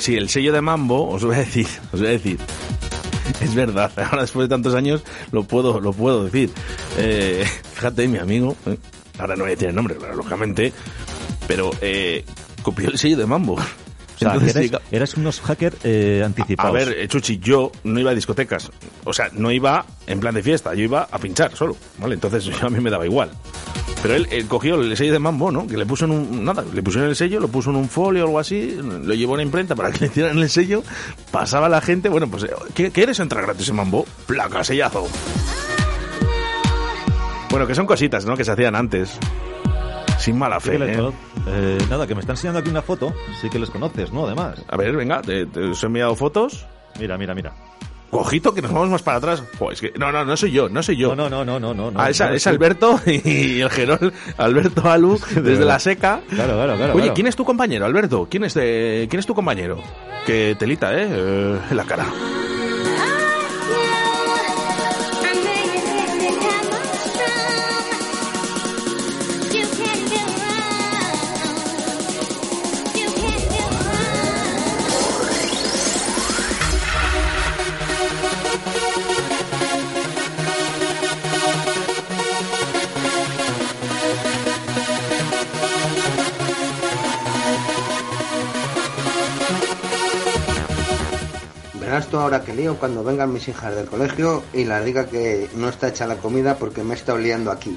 B: Sí, el sello de Mambo, os voy a decir, os voy a decir. Es verdad, ahora después de tantos años lo puedo, lo puedo decir. Eh, fíjate, mi amigo, eh, ahora no voy a decir el nombre, pero lógicamente, pero eh, copió el sello de Mambo.
O: O sea,
B: Entonces,
O: eres, eres unos hackers eh,
B: a
O: anticipados.
B: ver, eh, Chuchi, yo no iba a discotecas. O sea, no iba en plan de fiesta, yo iba a pinchar solo, ¿vale? Entonces a mí me daba igual. Pero él, él cogió el sello de Mambo, ¿no? Que le puso en un... Nada, le pusieron el sello, lo puso en un folio o algo así, lo llevó a una imprenta para que le hicieran el sello, pasaba la gente, bueno, pues, eh, ¿qué- ¿quieres entrar gratis en Mambo? Placa, sellazo. Bueno, que son cositas, ¿no? Que se hacían antes. Sin mala fe,
O: les
B: ¿eh?
O: eh, nada, que me está enseñando aquí una foto. Sí que les conoces, ¿no? Además.
B: A ver, venga, te, te os he enviado fotos.
O: Mira, mira, mira.
B: Ojito, que nos vamos más para atrás. Que, no, no, no soy yo, no soy yo.
O: No, no, no, no, no. no
B: Ah, es. Alberto y el Gerol, Alberto Alu, desde la seca.
O: Claro, claro, claro.
B: Oye,
O: claro.
B: ¿quién es tu compañero, Alberto? ¿Quién es, de- ¿quién es tu compañero? Que telita, ¿eh? Eh, En la cara.
Q: Ahora que lío cuando vengan mis hijas del colegio y las diga que no está hecha la comida porque me está oliendo aquí.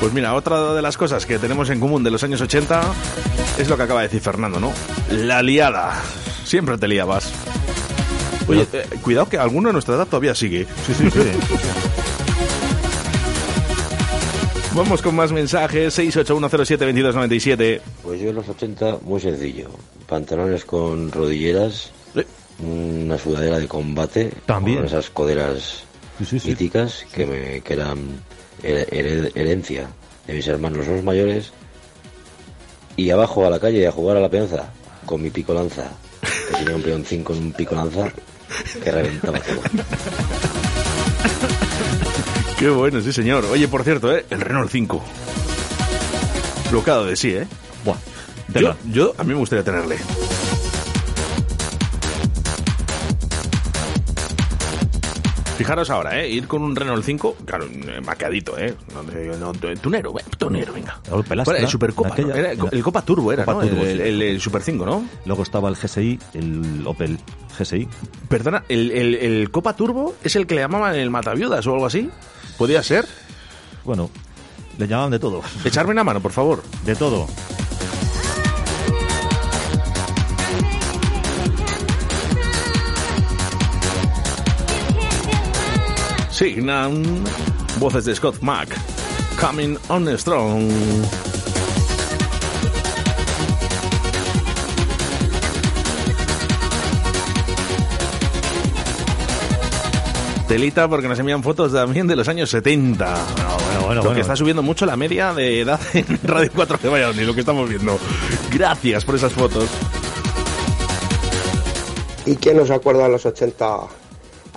B: Pues mira, otra de las cosas que tenemos en común de los años 80 es lo que acaba de decir Fernando, ¿no? La liada. Siempre te liabas. Oye, eh, cuidado que alguno de nuestra edad todavía sigue.
O: Sí, sí, sí.
B: Vamos con más mensajes. 681072297.
W: Pues yo en los 80, muy sencillo. Pantalones con rodilleras, una sudadera de combate,
O: También.
W: con esas coderas míticas que, me, que eran her- her- herencia de mis hermanos los mayores. Y abajo a la calle a jugar a la peonza con mi pico lanza. Que tenía un peón 5 en un pico lanza que reventaba todo.
B: Qué bueno, sí, señor. Oye, por cierto, ¿eh? el Renault 5. Locado de sí, ¿eh?
O: Buah.
B: Yo, yo, a mí me gustaría tenerle. Fijaros ahora, ¿eh? Ir con un Renault 5, claro, eh, maqueadito, ¿eh? No, no, tunero, eh, tunero, venga.
O: Raúl Pelastra,
B: ¿Cuál era? El Supercopa,
O: aquella-
B: Era el, el Copa Turbo era,
O: Copa
B: ¿no?
O: Turbo,
B: el,
O: sí.
B: el- el Super 5, ¿no?
O: Luego estaba el GSI, el Opel GSI.
B: Perdona, ¿el, el, el Copa Turbo es el que le llamaban el Mataviudas o algo así? ¿Podía ser?
O: Bueno, le llamaban de todo.
B: Echarme una mano, por favor.
O: De todo.
B: Signan voces de Scott Mack. Coming on strong. Telita porque nos envían fotos también de los años 70.
O: bueno, bueno,
B: lo que
O: bueno.
B: está subiendo mucho la media de edad en Radio 4 de Valladolid, lo que estamos viendo. Gracias por esas fotos.
R: ¿Y quién nos acuerda de los 80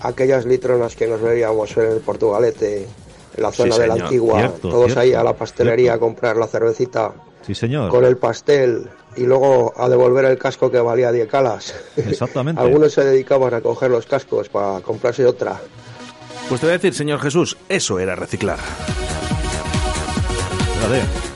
R: aquellas litronas que nos bebíamos en el Portugalete, en la
O: Sí,
R: zona de la antigua?
O: Cierto,
R: todos
O: cierto,
R: ahí a la pastelería a comprar la cervecita
O: Sí, señor.
R: con el pastel y luego a devolver el casco que valía 10 calas.
O: Exactamente.
R: Algunos se dedicaban a coger los cascos para comprarse otra.
B: Pues te voy a decir, señor Jesús, eso era reciclar.
O: Fíjate.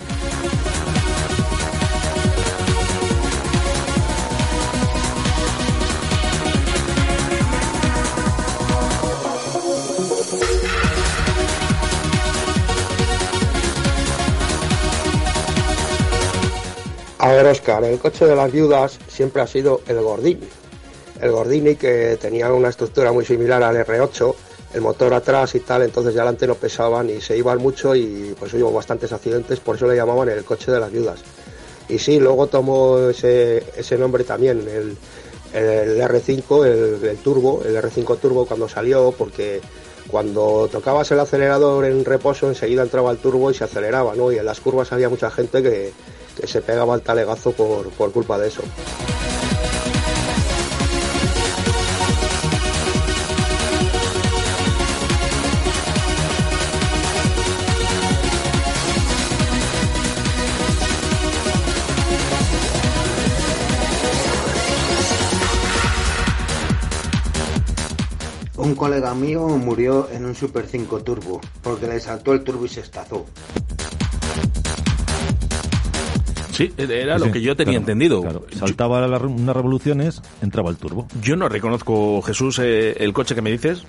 R: A ver, Oscar, el coche de las viudas siempre ha sido el Gordini. El Gordini que tenía una estructura muy similar al R8, el motor atrás y tal, entonces de adelante no pesaban y se iban mucho y pues hubo bastantes accidentes, por eso le llamaban el coche de las viudas. Y sí, luego tomó ese, ese nombre también, el, el R5, el, el turbo, el R5 turbo cuando salió, porque cuando tocabas el acelerador en reposo enseguida entraba el turbo y se aceleraba, ¿no? Y en las curvas había mucha gente que, que se pegaba al talegazo por, por culpa de eso.
Q: Un colega mío murió en un Super 5 Turbo porque le saltó el turbo y se estazó.
B: Sí, era
O: Sí,
B: lo que yo tenía
O: claro,
B: entendido.
O: claro. Saltaba la- unas revoluciones, entraba el turbo.
B: Yo no reconozco, Jesús, eh, el coche que me dices.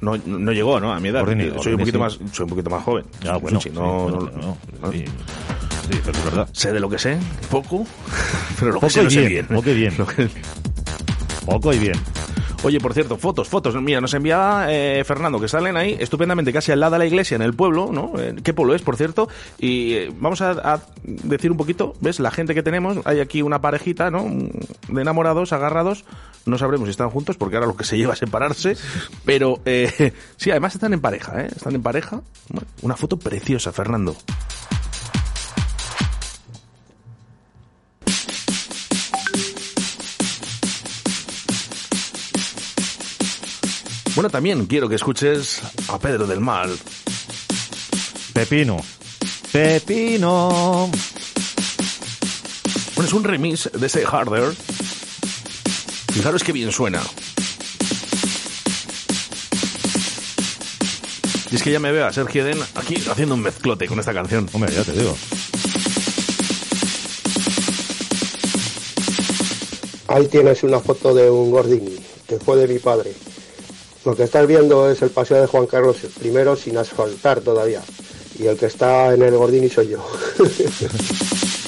B: No, no llegó, ¿no? A mi edad. Soy, un poquito
O: sí.
B: más, soy un poquito más joven.
O: Ya, bueno,
B: Sí, no,
O: bueno,
B: no-
O: pero no,
B: no-
O: sí. Pero es verdad.
B: Sé de lo que sé, poco, pero lo
O: Poco
B: que sé
O: y
B: sé
O: bien, poco y bien. Poco y bien.
B: Oye, por cierto, fotos, fotos. Mira, nos enviaba eh, Fernando, que salen ahí estupendamente casi al lado de la iglesia, en el pueblo, ¿no? Eh, ¿Qué pueblo es, por cierto? Y eh, vamos a, decir un poquito, ¿ves? La gente que tenemos, hay aquí una parejita, ¿no? De enamorados, agarrados. No sabremos si están juntos, porque ahora lo que se lleva es separarse. Pero eh, sí, además están en pareja, ¿eh? Están en pareja. Una foto preciosa, Fernando. Bueno, también quiero que escuches a Pedro del Mal.
O: Pepino. Pepino.
B: Bueno, es un remix de ese Harder. Fijaros qué bien suena. Y es que ya me veo a Sergio Den aquí haciendo un mezclote con esta canción.
O: Hombre, ya te digo.
R: Ahí tienes una foto de un Gordini, que fue de mi padre. Lo que estás viendo es el paseo de Juan Carlos I sin asfaltar todavía. Y el que está en el Gordini soy yo.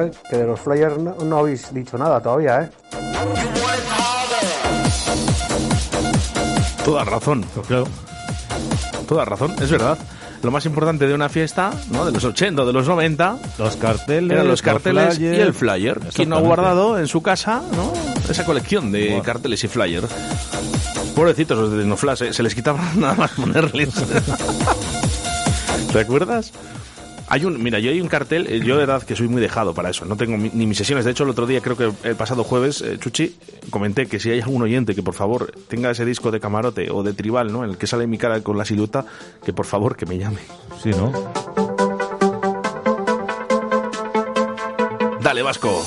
X: ¿eh? Que de los flyers no, no habéis dicho nada todavía, ¿eh?
B: Toda razón.
O: Claro.
B: Toda razón, es verdad. Lo más importante de una fiesta, ¿no? De los 80 o de los 90,
O: Los carteles,
B: eran los carteles y el flyer. Quien no ha guardado en su casa, ¿no? Esa colección de carteles y flyers. Pobrecitos los de Noflash, ¿eh? se les quitaba nada más ponerles. ¿Te acuerdas? Hay un, mira, yo hay un cartel, eh, yo de verdad que soy muy dejado para eso, no tengo mi- ni mis sesiones. De hecho, el otro día, creo que el pasado jueves, eh, Chuchi, comenté que si hay algún oyente que por favor tenga ese disco de camarote o de tribal, ¿no? En el que sale mi cara con la silueta, que por favor que me llame.
O: Sí, ¿no?
B: Dale, Vasco.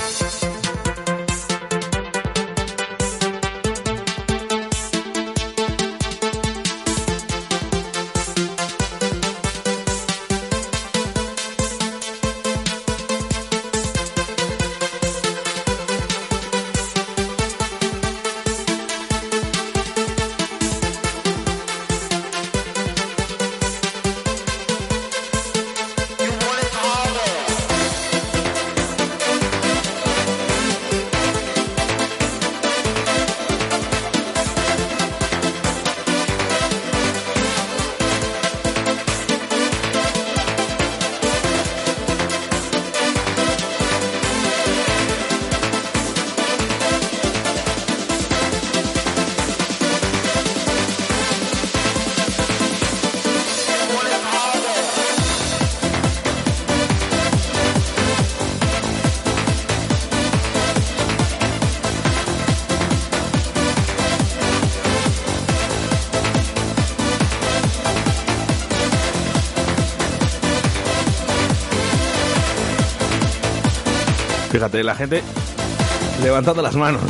B: Fíjate, la gente levantando las manos.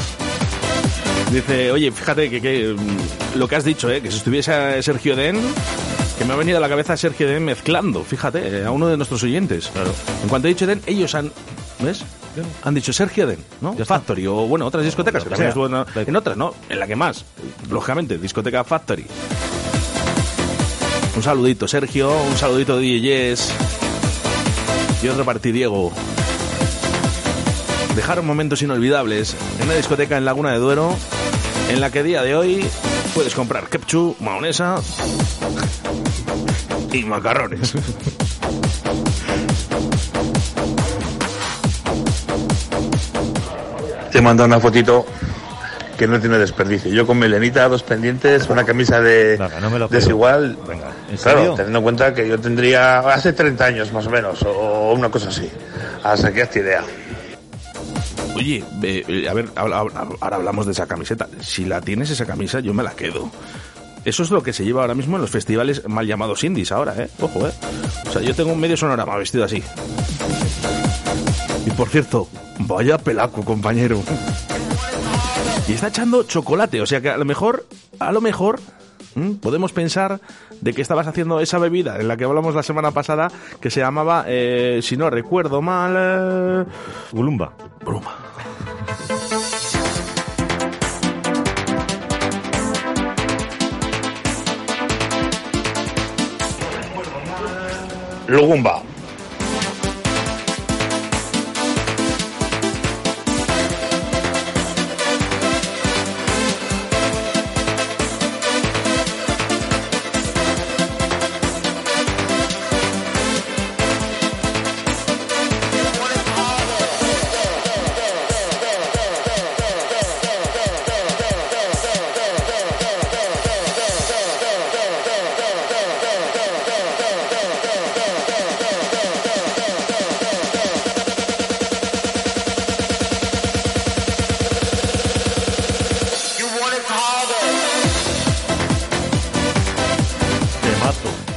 B: Dice, oye, fíjate que, que, mm, lo que has dicho, ¿eh? que si estuviese Sergio Den, que me ha venido a la cabeza Sergio Den mezclando, fíjate, eh, a uno de nuestros oyentes. En cuanto he dicho Den, ellos han, ¿ves? Han dicho Sergio Den, ¿no? Factory, o bueno, otras discotecas, que también estuvo en, en otras, ¿no? En la que más, lógicamente, discoteca Factory. Un saludito, Sergio, un saludito de DJs. Y otro para ti, Diego. Dejaron momentos inolvidables en una discoteca en Laguna de Duero, en la que día de hoy puedes comprar ketchup, mayonesa y macarrones.
J: Te manda una fotito que no tiene desperdicio. Yo con melenita, dos pendientes, una camisa de
O: no me lo creo.
J: desigual.
O: ¿en
J: claro,
O: serio?
J: teniendo en cuenta que yo tendría hace 30 años más o menos, o, o una cosa así. Hasta que esta idea.
B: Oye, eh, eh, a ver, ahora, ahora hablamos de esa camiseta. Si la tienes esa camisa, yo me la quedo. Eso es lo que se lleva ahora mismo en los festivales mal llamados indies ahora, ¿eh? Ojo, ¿eh? O sea, yo tengo un medio sonorama vestido así. Y por cierto, vaya pelaco, compañero. Y está echando chocolate, o sea que a lo mejor, a lo mejor, podemos pensar de que estabas haciendo esa bebida en la que hablamos la semana pasada, que se llamaba, eh, si no recuerdo mal... Eh...
O: Bulumba.
B: Bulumba.
J: Lugumba.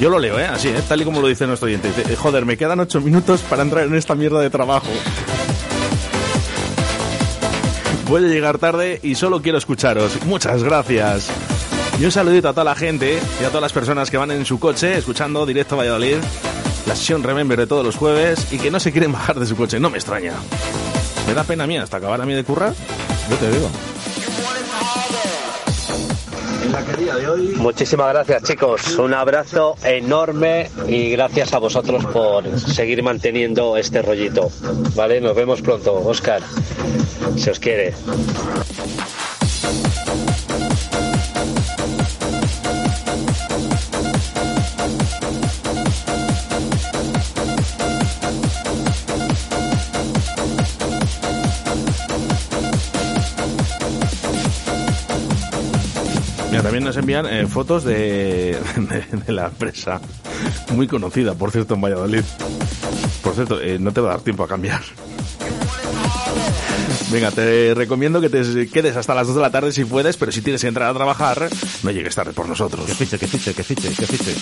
B: Yo lo leo, ¿eh? Así, ¿eh? Tal y como lo dice nuestro oyente. "Eh, joder, me quedan ocho minutos para entrar en esta mierda de trabajo. Voy a llegar tarde y solo quiero escucharos. Muchas gracias. Y un saludito a toda la gente y a todas las personas que van en su coche escuchando directo Valladolid, la sesión Remember de todos los jueves y que no se quieren bajar de su coche. No me extraña. Me da pena a mí hasta acabar a mí de currar. Yo te digo.
V: Muchísimas gracias chicos, un abrazo enorme y gracias a vosotros por seguir manteniendo este rollito. Vale, nos vemos pronto, Oscar. Se os quiere.
B: También nos envían eh, fotos de, de, de la empresa, muy conocida, por cierto, en Valladolid. Por cierto, eh, no te va a dar tiempo a cambiar. Venga, te recomiendo que te quedes hasta las 2 de la tarde si puedes, pero si tienes que entrar a trabajar, no llegues tarde por nosotros.
O: Que fiche, que fiche, que fiche, que fiche.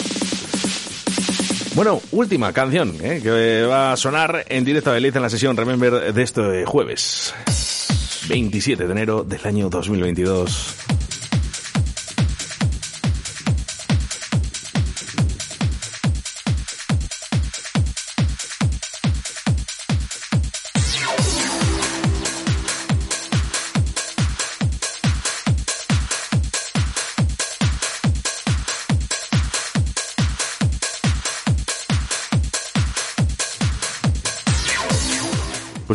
B: Bueno, última canción eh, que va a sonar en directo a Beliz en la sesión Remember de este jueves, 27 de enero del año 2022.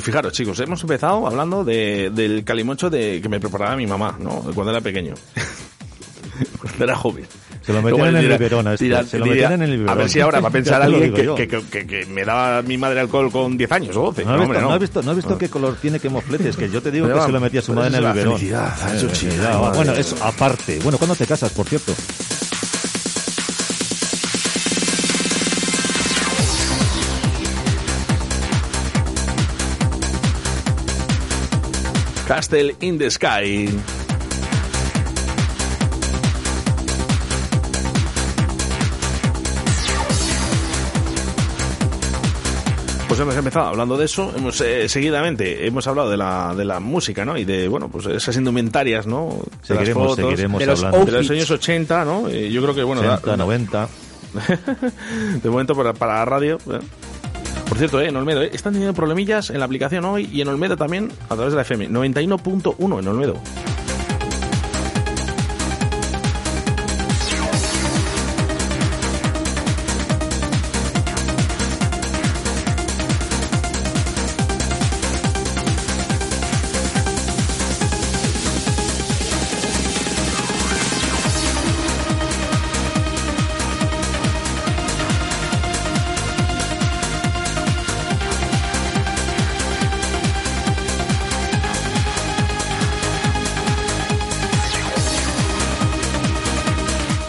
B: Pues fijaros, chicos, hemos empezado hablando de, del calimocho de, que me preparaba mi mamá, ¿no? Cuando era pequeño. Cuando era joven.
O: Se lo metían en el biberón a este, se lo metían en el biberón.
B: A ver si ahora va a pensar alguien que, que, que- que me daba mi madre alcohol con 10 años o 12.
O: ¿No
B: hombre,
O: visto,
B: no.
O: ¿no has visto, no has visto qué color tiene, qué mofletes? Que yo te digo
B: Pero
O: que
B: va,
O: se lo metía su madre en el biberón.
B: felicidad,
O: Eh, bueno, eso aparte. Bueno, ¿cuándo te casas, por cierto?
B: Castle in the Sky. Pues hemos empezado hablando de eso, hemos eh, seguidamente hemos hablado de la, de la música, ¿no? Y de, bueno, pues esas indumentarias, ¿no? De las
O: Seguiremos,
B: fotos,
O: seguiremos
B: de los,
O: hablando.
B: de los años 80, ¿no? Y yo creo que, bueno, da-
O: 80, 90.
B: de momento para, para la radio. ¿eh? Por cierto, eh, en Olmedo, eh, están teniendo problemillas en la aplicación hoy y en Olmedo también a través de la FM. 91.1 en Olmedo.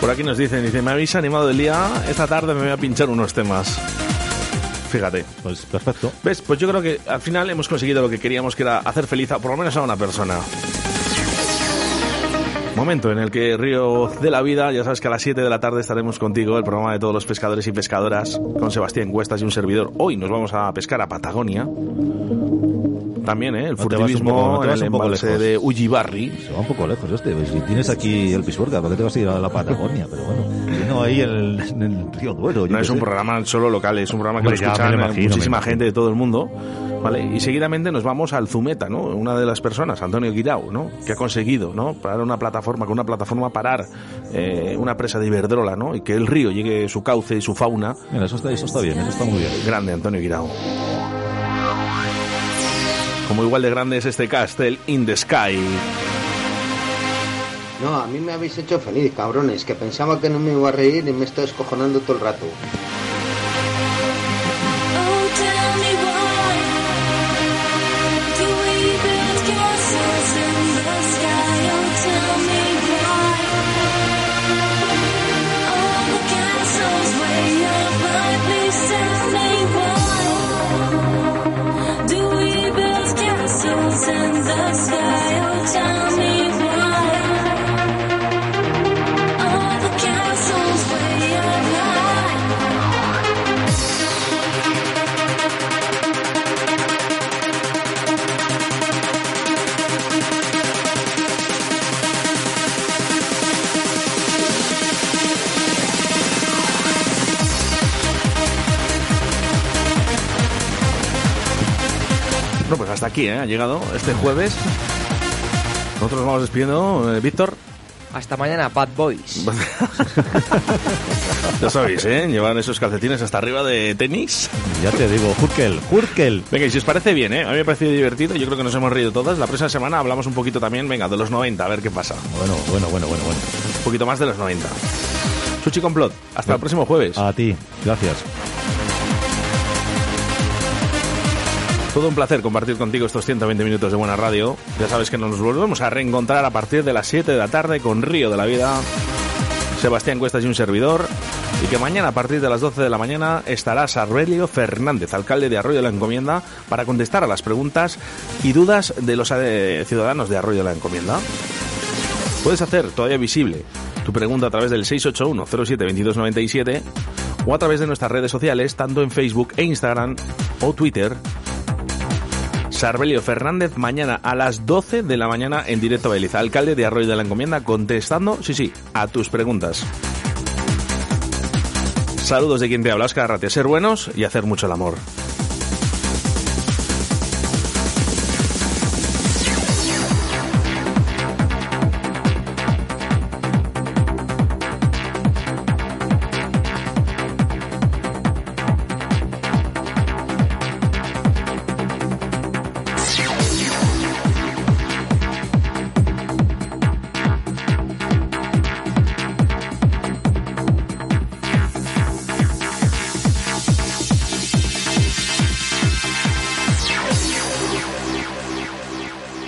B: Por aquí nos dicen, dice, me habéis animado el día, esta tarde me voy a pinchar unos temas. Fíjate.
O: Pues perfecto.
B: ¿Ves? Pues yo creo que al final hemos conseguido lo que queríamos, que era hacer feliz a por lo menos a una persona. Momento en el que Río de la Vida, ya sabes que a las 7 de la tarde estaremos contigo, el programa de todos los pescadores y pescadoras, con Sebastián Cuestas y un servidor. Hoy nos vamos a pescar a Patagonia. También, ¿eh? El furtivismo
O: no
B: en el embalse de Ujibarri.
O: Se va un poco lejos este. pues, Si tienes aquí el Pisuerga, ¿por qué te vas a ir a la Patagonia? Pero bueno, no ahí en el, en el río Duero.
B: No es un
O: sé.
B: programa solo local, es un programa que lo escuchan
O: imagino,
B: muchísima gente de todo el mundo. ¿Vale? Y seguidamente nos vamos al Zumeta, ¿no? Una de las personas, Antonio Guirao, ¿no? Que ha conseguido, ¿no? Parar una plataforma, con una plataforma parar eh, una presa de Iberdrola, ¿no? Y que el río llegue su cauce y su fauna.
O: Mira, eso está, eso está bien, eso está muy bien.
B: Grande, Antonio Guirao. Como igual de grande es este Castle in the Sky.
Q: No, a mí me habéis hecho feliz, cabrones, que pensaba que no me iba a reír y me estoy escojonando todo el rato.
B: Aquí, ¿eh? Ha llegado este jueves. Nosotros nos vamos despidiendo, eh, Víctor.
F: Hasta mañana, Bad Boys.
B: Ya sabéis, ¿eh? Llevar esos calcetines hasta arriba de tenis.
O: Ya te digo, Hurkel, Hurkel.
B: Venga, y si os parece bien, ¿eh? A mí me ha parecido divertido. Yo creo que nos hemos reído todas. La próxima semana hablamos un poquito también, venga, de los 90, a ver qué pasa.
O: Bueno, bueno, bueno, bueno, bueno.
B: Un poquito más de los 90. Sushi Complot. Hasta el próximo jueves.
O: A ti, gracias.
B: Todo un placer compartir contigo estos 120 minutos de buena radio. Ya sabes que nos volvemos a reencontrar a partir de las 7 de la tarde con Río de la Vida, Sebastián Cuestas y un servidor. Y que mañana a partir de las 12 de la mañana estará Sarbelio Fernández, alcalde de Arroyo de la Encomienda, para contestar a las preguntas y dudas de los eh, ciudadanos de Arroyo de la Encomienda. Puedes hacer todavía visible tu pregunta a través del 681 07 2297 o a través de nuestras redes sociales, tanto en Facebook e Instagram o Twitter. Sarbelio Fernández mañana a las 12 de la mañana en directo a Beliza, alcalde de Arroyo de la Encomienda, contestando, sí, sí, a tus preguntas. Saludos de quien te habla, Oscar. Ser buenos y hacer mucho el amor.